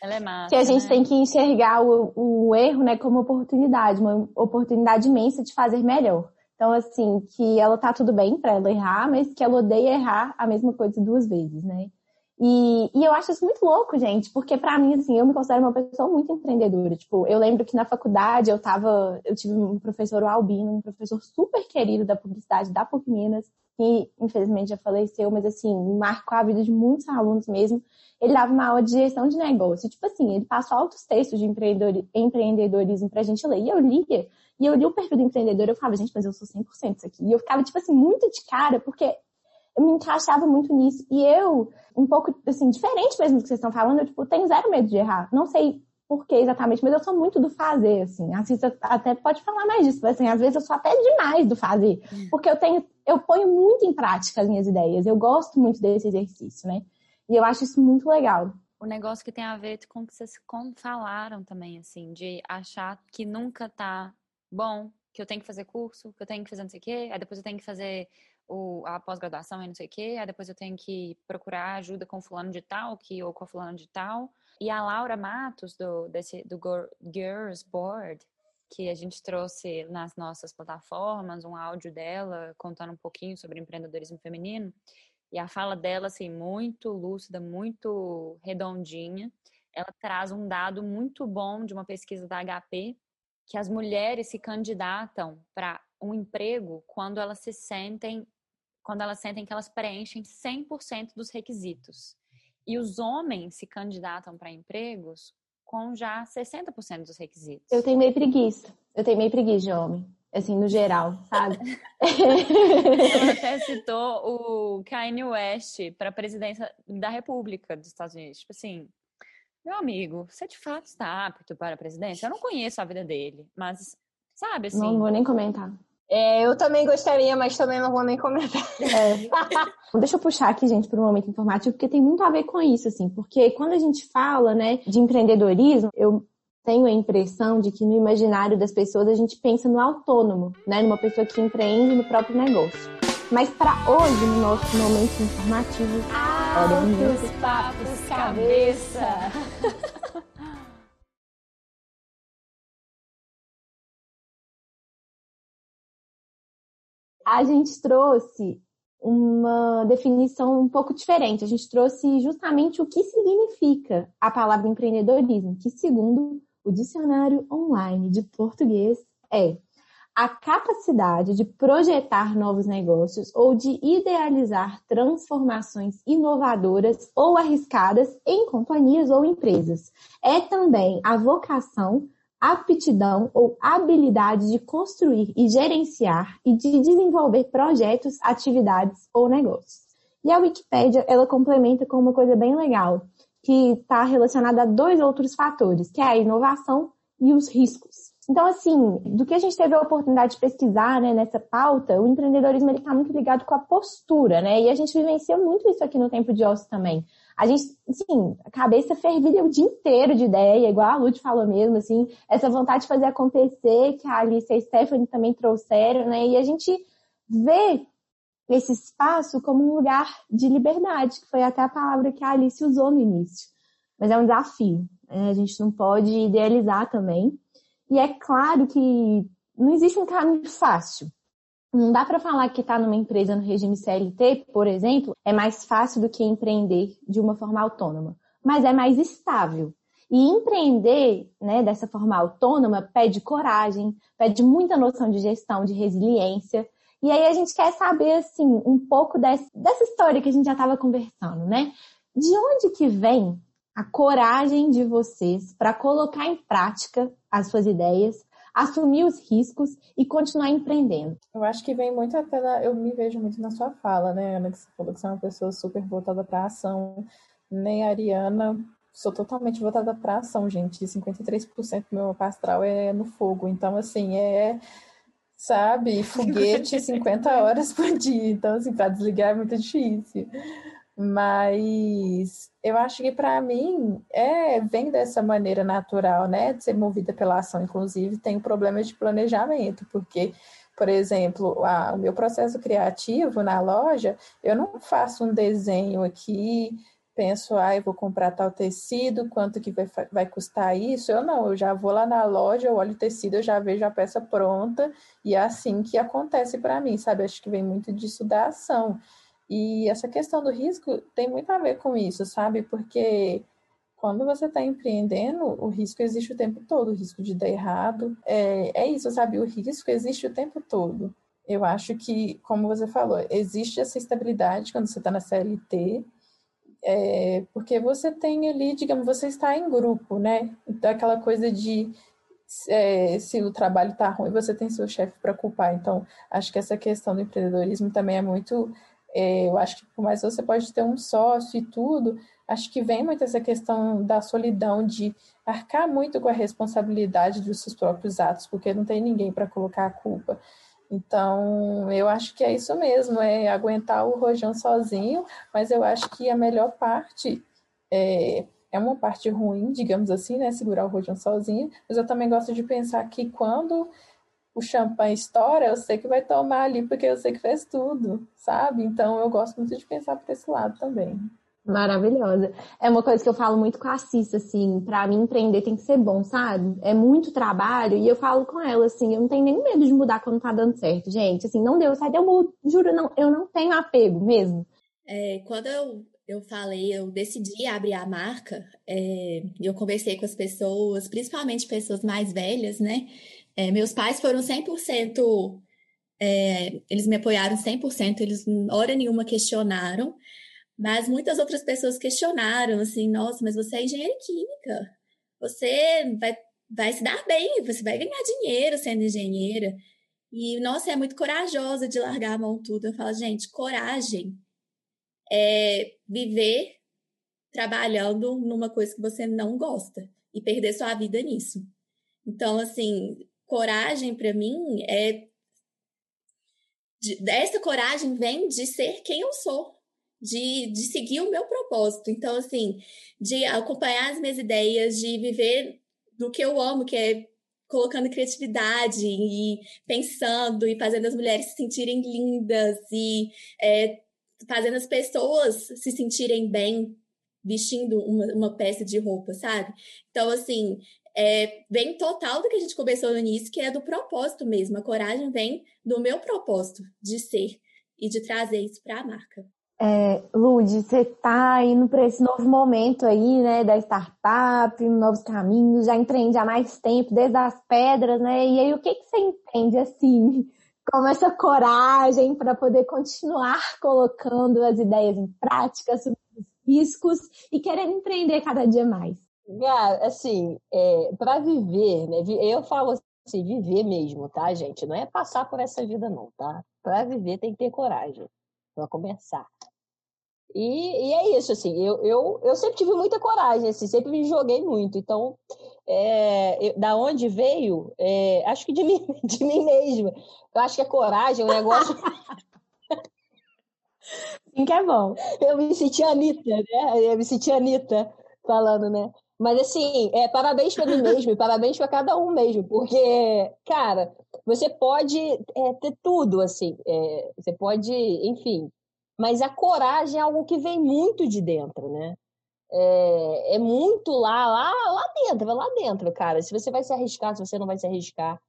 Ela é massa, que a gente né? tem que enxergar o, o erro, né, como oportunidade, uma oportunidade imensa de fazer melhor. Então, assim, que ela tá tudo bem para ela errar, mas que ela odeia errar a mesma coisa duas vezes, né? E, e eu acho isso muito louco, gente, porque para mim, assim, eu me considero uma pessoa muito empreendedora. Tipo, eu lembro que na faculdade eu tava, eu tive um professor, o Albino, um professor super querido da publicidade da PUC Minas, que infelizmente já faleceu, mas assim, marcou a vida de muitos alunos mesmo. Ele dava uma aula de gestão de negócio. Tipo assim, ele passou altos textos de empreendedorismo pra gente ler. E eu lia, e eu li o perfil do empreendedor, eu falava, gente, mas eu sou 100% isso aqui. E eu ficava, tipo assim, muito de cara, porque eu me encaixava muito nisso. E eu, um pouco, assim, diferente mesmo do que vocês estão falando, eu, tipo, tenho zero medo de errar. Não sei por que exatamente, mas eu sou muito do fazer, assim. A Cissa até pode falar mais disso, mas assim, às vezes eu sou até demais do fazer. Porque eu tenho, eu ponho muito em prática as minhas ideias. Eu gosto muito desse exercício, né? E eu acho isso muito legal. O negócio que tem a ver com o que vocês falaram também, assim, de achar que nunca tá bom, que eu tenho que fazer curso, que eu tenho que fazer não sei o quê, aí depois eu tenho que fazer o, a pós-graduação e não sei o quê, aí depois eu tenho que procurar ajuda com fulano de tal, que, ou com fulano de tal. E a Laura Matos, do, desse, do Girls Board, que a gente trouxe nas nossas plataformas, um áudio dela contando um pouquinho sobre empreendedorismo feminino. E a fala dela, assim, muito lúcida, muito redondinha. Ela traz um dado muito bom de uma pesquisa da HP, que as mulheres se candidatam para um emprego quando elas se sentem, quando elas sentem que elas preenchem 100% dos requisitos. E os homens se candidatam para empregos com já 60% dos requisitos. Eu tenho meio preguiça. Eu tenho meio preguiça de homem. Assim, no geral, sabe? Ela até citou o Kanye West para a presidência da República dos Estados Unidos. Tipo assim, meu amigo, você de fato está apto para a presidência? Eu não conheço a vida dele, mas, sabe assim. Não vou nem comentar. É, eu também gostaria, mas também não vou nem comentar. É. Deixa eu puxar aqui, gente, para um momento informativo, porque tem muito a ver com isso, assim. Porque quando a gente fala, né, de empreendedorismo, eu tenho a impressão de que no imaginário das pessoas a gente pensa no autônomo, né, numa pessoa que empreende no próprio negócio. Mas para hoje, no nosso momento informativo, Altos papos cabeça. A gente trouxe uma definição um pouco diferente. A gente trouxe justamente o que significa a palavra empreendedorismo, que segundo o dicionário online de português é a capacidade de projetar novos negócios ou de idealizar transformações inovadoras ou arriscadas em companhias ou empresas. É também a vocação aptidão ou habilidade de construir e gerenciar e de desenvolver projetos, atividades ou negócios. E a Wikipédia, ela complementa com uma coisa bem legal, que está relacionada a dois outros fatores, que é a inovação e os riscos. Então, assim, do que a gente teve a oportunidade de pesquisar né, nessa pauta, o empreendedorismo está muito ligado com a postura, né? E a gente vivencia muito isso aqui no tempo de ócio também. A gente, assim, a cabeça fervilha o dia inteiro de ideia, igual a Lud falou mesmo, assim, essa vontade de fazer acontecer, que a Alice e a Stephanie também trouxeram, né? E a gente vê esse espaço como um lugar de liberdade, que foi até a palavra que a Alice usou no início. Mas é um desafio, né? a gente não pode idealizar também. E é claro que não existe um caminho fácil. Não dá para falar que estar tá numa empresa no regime CLT, por exemplo, é mais fácil do que empreender de uma forma autônoma, mas é mais estável. E empreender né, dessa forma autônoma pede coragem, pede muita noção de gestão, de resiliência. E aí a gente quer saber, assim, um pouco dessa, dessa história que a gente já estava conversando, né? De onde que vem a coragem de vocês para colocar em prática as suas ideias, assumir os riscos e continuar empreendendo. Eu acho que vem muito a pena, eu me vejo muito na sua fala, né, Ana, que você falou que você é uma pessoa super voltada para a ação, nem a Ariana, sou totalmente voltada para ação, gente, 53% do meu astral é no fogo, então, assim, é sabe, foguete 50 horas por dia. Então, assim, para desligar é muito difícil. Mas eu acho que para mim é vem dessa maneira natural, né, de ser movida pela ação. Inclusive, tem problemas de planejamento, porque, por exemplo, a, o meu processo criativo na loja, eu não faço um desenho aqui, penso, ah, eu vou comprar tal tecido, quanto que vai, vai custar isso? Eu não, eu já vou lá na loja, eu olho o tecido, eu já vejo a peça pronta, e é assim que acontece para mim, sabe? Acho que vem muito disso da ação. E essa questão do risco tem muito a ver com isso, sabe? Porque quando você está empreendendo, o risco existe o tempo todo, o risco de dar errado. É, é isso, sabe? O risco existe o tempo todo. Eu acho que, como você falou, existe essa estabilidade quando você está na CLT, é, porque você tem ali, digamos, você está em grupo, né? Então, aquela coisa de é, se o trabalho está ruim, você tem seu chefe para culpar. Então, acho que essa questão do empreendedorismo também é muito eu acho que por mais que você pode ter um sócio e tudo, acho que vem muito essa questão da solidão, de arcar muito com a responsabilidade dos seus próprios atos, porque não tem ninguém para colocar a culpa. Então, eu acho que é isso mesmo, é aguentar o rojão sozinho, mas eu acho que a melhor parte é, é uma parte ruim, digamos assim, né? Segurar o rojão sozinho, mas eu também gosto de pensar que quando o champanhe estoura, eu sei que vai tomar ali porque eu sei que fez tudo, sabe? Então eu gosto muito de pensar por esse lado também. Maravilhosa. É uma coisa que eu falo muito com a Cissa, assim, pra mim empreender tem que ser bom, sabe? É muito trabalho e eu falo com ela, assim, eu não tenho nem medo de mudar quando tá dando certo, gente. Assim, não deu certo, eu mudo. Juro, não, eu não tenho apego mesmo. É, quando eu, eu falei, eu decidi abrir a marca, é, eu conversei com as pessoas, principalmente pessoas mais velhas, né? É, meus pais foram 100%, é, eles me apoiaram 100%, eles hora nenhuma questionaram, mas muitas outras pessoas questionaram, assim, nossa, mas você é engenheira química, você vai, vai se dar bem, você vai ganhar dinheiro sendo engenheira. E, nossa, é muito corajosa de largar a mão tudo. Eu falo, gente, coragem é viver trabalhando numa coisa que você não gosta e perder sua vida nisso. Então, assim, coragem para mim é. Essa coragem vem de ser quem eu sou, de, de seguir o meu propósito. Então, assim, de acompanhar as minhas ideias, de viver do que eu amo, que é colocando criatividade e pensando e fazendo as mulheres se sentirem lindas e é, fazendo as pessoas se sentirem bem vestindo uma, uma peça de roupa, sabe? Então, assim, é, vem total do que a gente conversou no início, que é do propósito mesmo. A coragem vem do meu propósito de ser e de trazer isso para a marca. É, Lud, você está indo para esse novo momento aí, né, da startup, novos caminhos, já empreende há mais tempo, desde as pedras, né? E aí, o que, que você entende, assim, como essa coragem para poder continuar colocando as ideias em prática, assumir os riscos e querer empreender cada dia mais? Cara, assim, é, para viver, né? Eu falo assim, viver mesmo, tá, gente? Não é passar por essa vida, não, tá? Para viver tem que ter coragem, para começar. E, e, é isso, assim, eu, eu, eu sempre tive muita coragem, assim, sempre me joguei muito. Então, é, eu, da onde veio, é, acho que de mim, de mim mesma. Eu acho que a coragem é um negócio. Sim, que é bom. Eu me senti Anitta, né? Eu me senti Anitta falando, né? Mas assim, é, parabéns para mim mesmo e parabéns para cada um mesmo, porque, cara, você pode é, ter tudo, assim, é, você pode, enfim, mas a coragem é algo que vem muito de dentro, né? É, é muito lá, lá, lá dentro, é lá dentro, cara. Se você vai se arriscar, se você não vai se arriscar.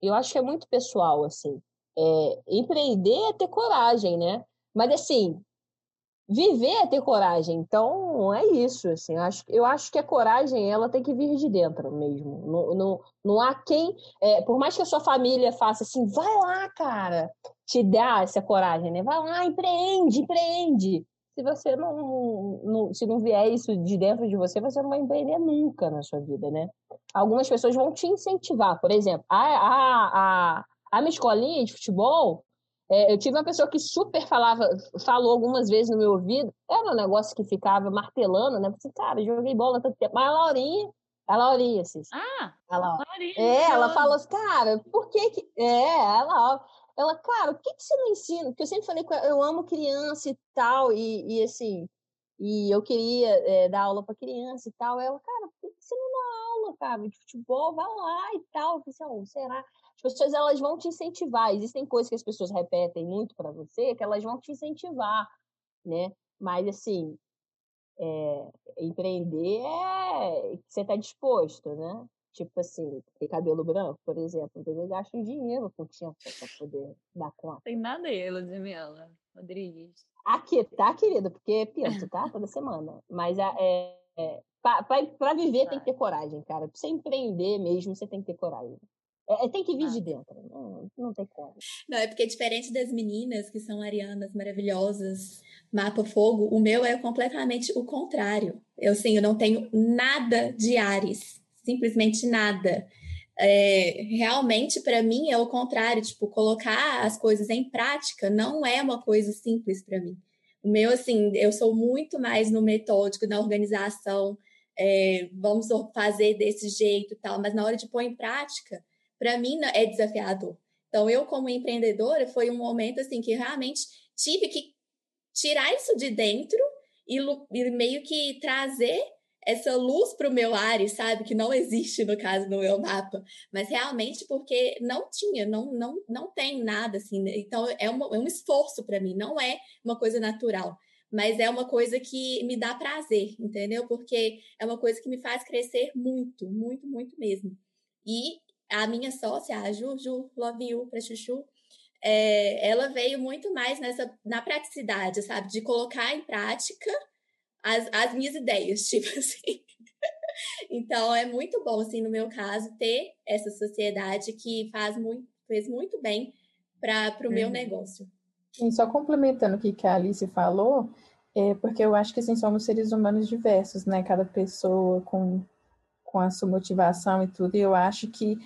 Eu acho que é muito pessoal, assim. É, empreender é ter coragem, né? Mas, assim, viver é ter coragem. Então, é isso, assim. Eu acho, eu acho que a coragem, ela tem que vir de dentro mesmo. Não, não, não há quem... É, por mais que a sua família faça assim, vai lá, cara te dá essa coragem, né? Vai lá, empreende, empreende. Se você não, não, se não vier isso de dentro de você, você não vai empreender nunca na sua vida, né? Algumas pessoas vão te incentivar. Por exemplo, a, a, a, a minha escolinha de futebol, é, eu tive uma pessoa que super falava, falou algumas vezes no meu ouvido, era um negócio que ficava martelando, né? Porque, cara, joguei bola tanto tempo. Mas a Laurinha, a Laurinha, assim. Ah, a Laurinha. É, ela falou assim, cara, por que que... É, ela... Ela, cara, por que, que você não ensina? Porque eu sempre falei que eu amo criança e tal, e, e assim, e eu queria é, dar aula para criança e tal. Ela, cara, por que, que você não aula, cara, de futebol? Vai lá e tal. Eu falei assim, será? As pessoas, elas vão te incentivar. Existem coisas que as pessoas repetem muito para você, que elas vão te incentivar, né? Mas, assim, é, empreender é você está disposto, né? Tipo assim, ter cabelo branco, por exemplo, eu gasto dinheiro com tinta para poder dar conta. Tem nada aí, Ludmilla Rodrigues. Aqui, tá, querido? Porque penso, tá? Toda semana. Mas é, é para viver tem que ter coragem, cara. Pra você empreender mesmo, você tem que ter coragem. É, é tem que vir de dentro, não, não tem como. Não, é porque diferente das meninas, que são arianas maravilhosas, mapa fogo, o meu é completamente o contrário. Eu, sim, eu não tenho nada de Ares simplesmente nada. É, realmente, para mim, é o contrário. Tipo, colocar as coisas em prática não é uma coisa simples para mim. O meu, assim, eu sou muito mais no metódico, na organização. É, vamos fazer desse jeito e tal, mas na hora de pôr em prática, para mim é desafiador. Então, eu, como empreendedora, foi um momento assim que realmente tive que tirar isso de dentro e, e meio que trazer essa luz para o meu Ares, sabe? Que não existe, no caso, no meu mapa. Mas realmente porque não tinha, não, não, não tem nada assim. Né? Então é, uma, é um esforço para mim, não é uma coisa natural. mas é uma coisa que me dá prazer, entendeu? Porque é uma coisa que me faz crescer muito, muito, muito mesmo. E a minha sócia, a Juju, love you pra Chuchu, é, ela veio muito mais nessa na praticidade, sabe? De colocar em prática as, as minhas ideias, tipo assim. então é muito bom, assim, no meu caso, ter essa sociedade que faz muito, fez muito bem para o uhum. meu negócio. E só complementando o que a Alice falou, é porque eu acho que assim, somos seres humanos diversos, né? Cada pessoa com, com a sua motivação e tudo. E eu acho que,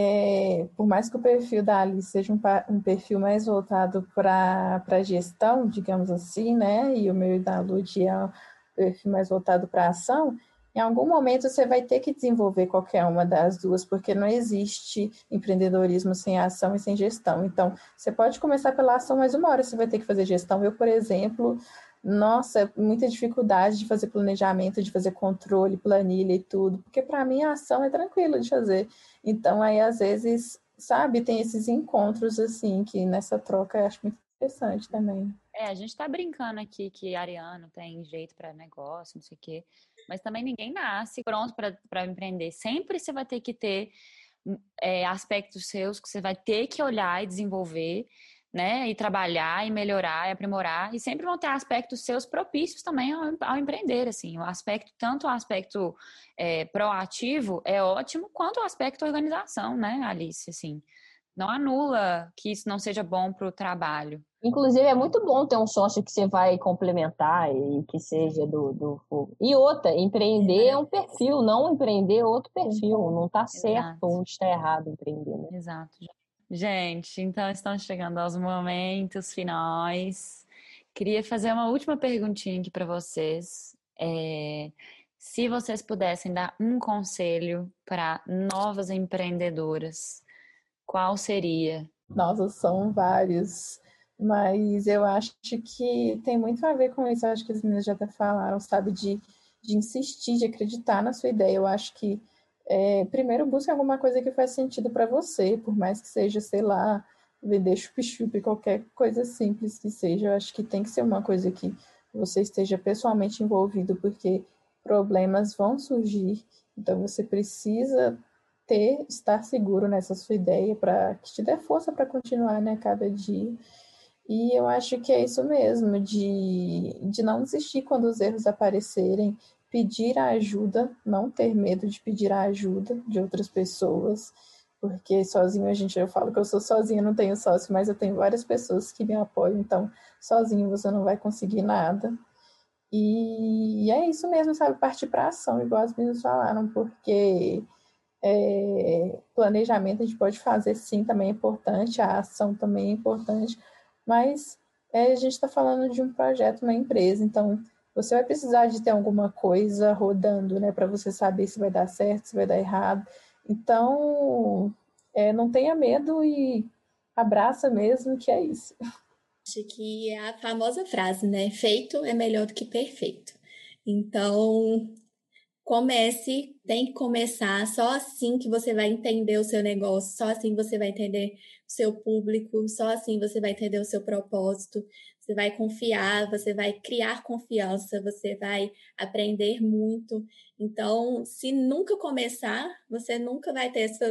é, por mais que o perfil da Alice seja um, um perfil mais voltado para a gestão, digamos assim, né? E o meu e da Lud é um perfil mais voltado para ação, em algum momento você vai ter que desenvolver qualquer uma das duas, porque não existe empreendedorismo sem ação e sem gestão. Então, você pode começar pela ação, mas uma hora você vai ter que fazer gestão. Eu, por exemplo, nossa, muita dificuldade de fazer planejamento, de fazer controle, planilha e tudo, porque para mim a ação é tranquila de fazer. Então, aí às vezes, sabe, tem esses encontros assim, que nessa troca eu acho muito interessante também. É, a gente está brincando aqui que Ariano tem jeito para negócio, não sei o quê, mas também ninguém nasce pronto para empreender. Sempre você vai ter que ter é, aspectos seus que você vai ter que olhar e desenvolver né? E trabalhar e melhorar e aprimorar. E sempre vão ter aspectos seus propícios também ao, ao empreender, assim. O aspecto, tanto o aspecto é, proativo é ótimo, quanto o aspecto organização, né, Alice, assim. Não anula que isso não seja bom para o trabalho. Inclusive, é muito bom ter um sócio que você vai complementar e que seja do, do E outra, empreender é um perfil, não empreender é outro perfil. Não está certo onde está errado empreender. Né? Exato. Gente, então estamos chegando aos momentos finais. Queria fazer uma última perguntinha aqui para vocês. É, se vocês pudessem dar um conselho para novas empreendedoras, qual seria? Nossa, são vários, mas eu acho que tem muito a ver com isso. Eu acho que as meninas já até falaram, sabe, de, de insistir, de acreditar na sua ideia. Eu acho que é, primeiro busque alguma coisa que faz sentido para você, por mais que seja, sei lá, vender chup-chup, qualquer coisa simples que seja. Eu acho que tem que ser uma coisa que você esteja pessoalmente envolvido, porque problemas vão surgir. Então você precisa ter, estar seguro nessa sua ideia para que te dê força para continuar, né, cada dia. E eu acho que é isso mesmo, de, de não desistir quando os erros aparecerem, pedir a ajuda, não ter medo de pedir a ajuda de outras pessoas, porque sozinho a gente, eu falo que eu sou sozinha, não tenho sócio, mas eu tenho várias pessoas que me apoiam, então sozinho você não vai conseguir nada. E é isso mesmo, sabe? Partir para ação, igual as meninas falaram, porque é, planejamento a gente pode fazer sim, também é importante, a ação também é importante, mas é, a gente está falando de um projeto, uma empresa, então você vai precisar de ter alguma coisa rodando, né, para você saber se vai dar certo, se vai dar errado. Então, é, não tenha medo e abraça mesmo, que é isso. Acho que é a famosa frase, né? Feito é melhor do que perfeito. Então, comece, tem que começar. Só assim que você vai entender o seu negócio, só assim você vai entender o seu público, só assim você vai entender o seu propósito, você vai confiar, você vai criar confiança, você vai aprender muito. Então, se nunca começar, você nunca vai ter essa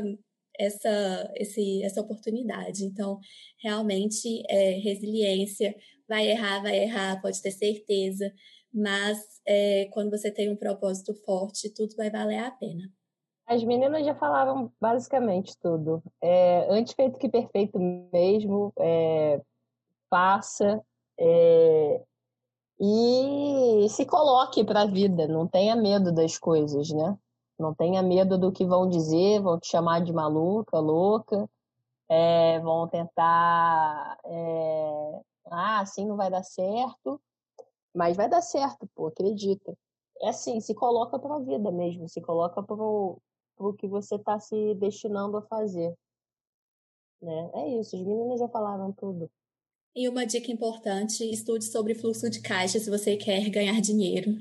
essa, esse, essa oportunidade. Então, realmente, é, resiliência, vai errar, vai errar, pode ter certeza, mas é, quando você tem um propósito forte, tudo vai valer a pena. As meninas já falaram basicamente tudo. É, antes feito que perfeito mesmo, é, faça, é, e se coloque para a vida, não tenha medo das coisas, né? Não tenha medo do que vão dizer, vão te chamar de maluca, louca, é, vão tentar. Ah, assim não vai dar certo, mas vai dar certo, pô, acredita. É assim, se coloca para a vida mesmo, se coloca para o que você está se destinando a fazer. Né? É isso, as meninas já falaram tudo. E uma dica importante: estude sobre fluxo de caixa se você quer ganhar dinheiro.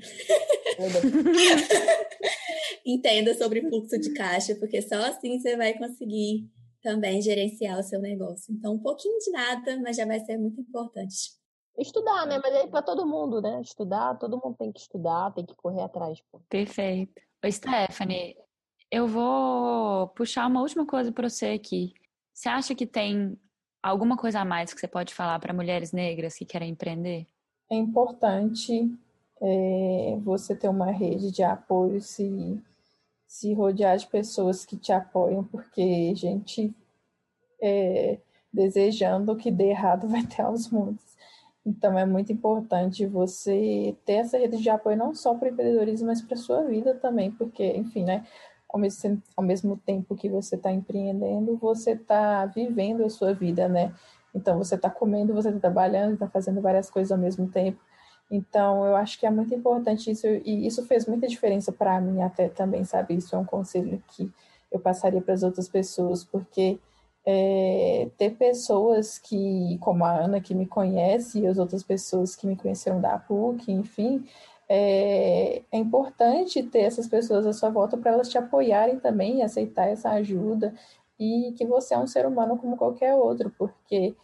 Entenda sobre fluxo de caixa, porque só assim você vai conseguir também gerenciar o seu negócio. Então, um pouquinho de nada, mas já vai ser muito importante. Estudar, né? Mas é para todo mundo, né? Estudar, todo mundo tem que estudar, tem que correr atrás. Pô. Perfeito. Oi, Stephanie, eu vou puxar uma última coisa para você aqui. Você acha que tem alguma coisa a mais que você pode falar para mulheres negras que querem empreender? É importante é, você ter uma rede de apoio, se, se rodear de pessoas que te apoiam, porque gente é, desejando que dê errado vai ter aos montes. Então é muito importante você ter essa rede de apoio não só para o empreendedorismo, mas para a sua vida também, porque, enfim, né? Ao mesmo, ao mesmo tempo que você está empreendendo, você está vivendo a sua vida, né? Então você está comendo, você está trabalhando, está fazendo várias coisas ao mesmo tempo. Então eu acho que é muito importante isso e isso fez muita diferença para mim até também, sabe? Isso é um conselho que eu passaria para as outras pessoas, porque é, ter pessoas que, como a Ana, que me conhece, e as outras pessoas que me conheceram da PUC, enfim, é, é importante ter essas pessoas à sua volta para elas te apoiarem também, aceitar essa ajuda, e que você é um ser humano como qualquer outro, porque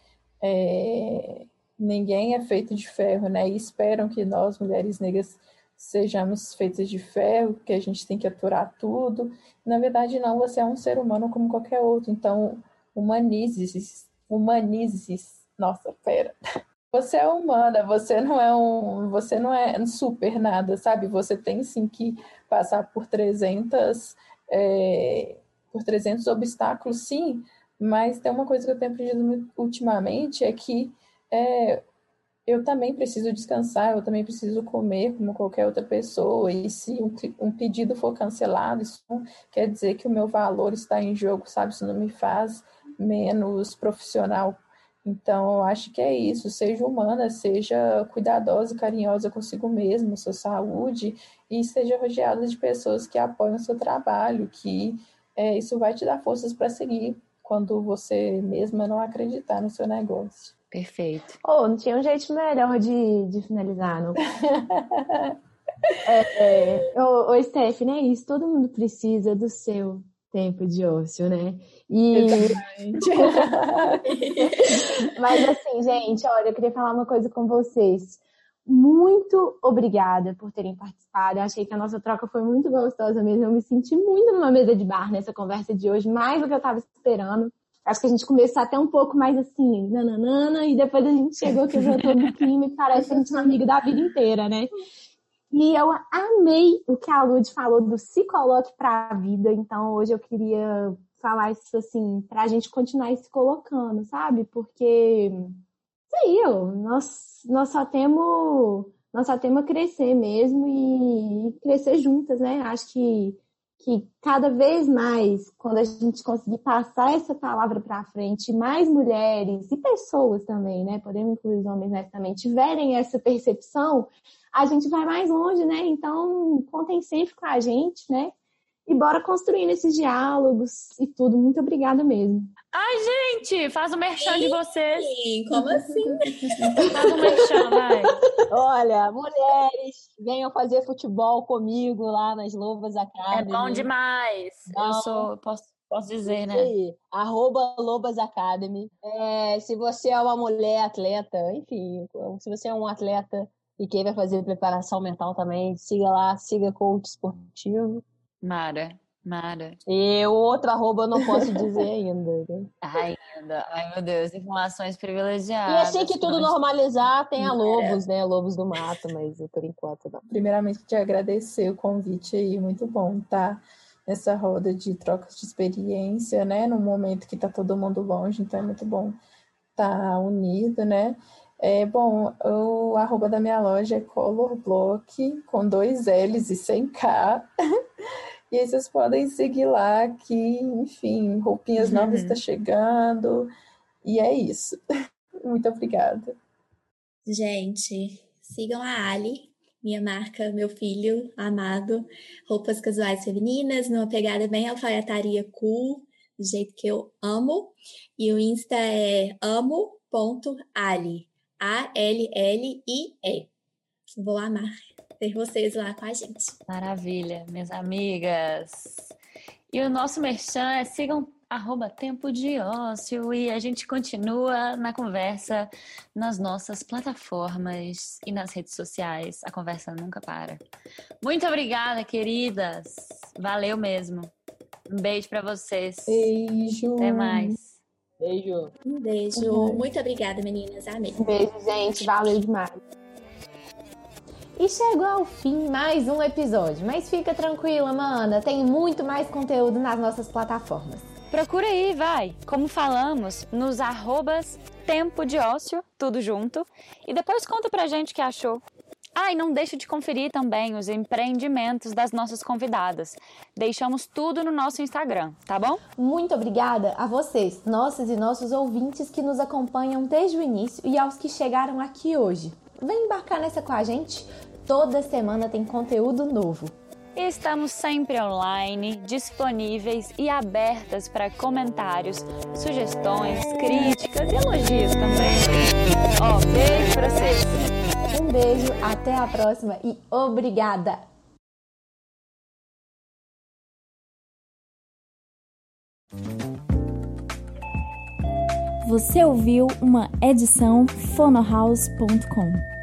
é, ninguém é feito de ferro, né? E esperam que nós, mulheres negras, sejamos feitas de ferro, que a gente tem que aturar tudo. Na verdade, não, você é um ser humano como qualquer outro. Então, humanizes, humanizes, nossa, pera. Você é humana, você não é um, você não é super nada, sabe? Você tem sim que passar por 300 é, por 300 obstáculos, sim, mas tem uma coisa que eu tenho aprendido ultimamente é que é, eu também preciso descansar, eu também preciso comer como qualquer outra pessoa, e se um, um, pedido for cancelado, isso não quer dizer que o meu valor está em jogo, sabe? Isso não me faz menos profissional. Então, eu acho que é isso. Seja humana, seja cuidadosa, carinhosa consigo mesma, sua saúde, e seja rodeada de pessoas que apoiam o seu trabalho, que é, isso vai te dar forças para seguir quando você mesma não acreditar no seu negócio. Perfeito. Oh, não tinha um jeito melhor de, de finalizar, não? é, é, ô, ô, Stephanie, é isso. Todo mundo precisa do seu tempo de ócio, né? E... Mas assim, gente, olha, eu queria falar uma coisa com vocês. Muito obrigada por terem participado. Eu achei que a nossa troca foi muito gostosa mesmo. Eu me senti muito numa mesa de bar nessa conversa de hoje, mais do que eu estava esperando. Acho que a gente começou até um pouco mais assim, nananana, e depois a gente chegou que já tô no clima e parece que a gente é amigo da vida inteira, né? E eu amei o que a Lud falou do se coloque para a vida. Então hoje eu queria falar isso assim, para a gente continuar se colocando, sabe? Porque aí, ó, nós, nós só temos nós só temos crescer mesmo e crescer juntas, né? Acho que que cada vez mais, quando a gente conseguir passar essa palavra para frente, mais mulheres e pessoas também, né, podemos incluir os homens nessa também, tiverem essa percepção, a gente vai mais longe, né? Então, contem sempre com a gente, né? E bora construindo esses diálogos e tudo. Muito obrigada mesmo. Ai, gente, faz o merchan de vocês. Sim, como assim? faz o merchan, vai. Olha, mulheres, venham fazer futebol comigo lá nas Lobas Academy. É bom demais. Bom. Eu sou, posso, posso dizer, né? Aí, arroba Lobas Academy. É, se você é uma mulher atleta, enfim, se você é um atleta e queira fazer preparação mental também, siga lá, siga coach esportivo. Mara, Mara. E o outro arroba eu não posso dizer ainda. Né? Ainda. Ai, meu Deus, informações privilegiadas. E assim que tudo normalizar, tem a Lobos, né? Lobos do Mato, mas por enquanto não. Primeiramente, te agradecer o convite aí, muito bom, tá? Nessa roda de trocas de experiência, né? No momento que tá todo mundo longe, então é muito bom estar tá unido, né? É, bom, o arroba da minha loja é colorblock, com dois L's e sem K. e aí vocês podem seguir lá que, enfim, roupinhas uhum. novas está chegando. E é isso. Muito obrigada. Gente, sigam a Ali, minha marca, meu filho amado, roupas casuais femininas, numa pegada bem alfaiataria cool, do jeito que eu amo. E o Insta é amo.ali. A-L-L-I-E. Vou amar ter vocês lá com a gente. Maravilha, minhas amigas. E o nosso merchan é sigam arroba Tempo de Ócio e a gente continua na conversa nas nossas plataformas e nas redes sociais. A conversa nunca para. Muito obrigada, queridas. Valeu mesmo. Um beijo para vocês. Beijo. Até mais. Beijo. Um beijo. Uhum. Muito obrigada, meninas. Amei. Um beijo, gente. Valeu demais. E chegou ao fim mais um episódio, mas fica tranquila, mana, tem muito mais conteúdo nas nossas plataformas. Procura aí, vai. Como falamos, nos arrobas Tempo de Ócio, tudo junto. E depois conta pra gente o que achou. Ah, e não deixe de conferir também os empreendimentos das nossas convidadas. Deixamos tudo no nosso Instagram, tá bom? Muito obrigada a vocês, nossas e nossos ouvintes que nos acompanham desde o início e aos que chegaram aqui hoje. Vem embarcar nessa com a gente. Toda semana tem conteúdo novo. Estamos sempre online, disponíveis e abertas para comentários, sugestões, críticas e elogios também. Ó, beijo pra vocês. Um beijo, até a próxima e obrigada! Você ouviu uma edição fonohouse.com.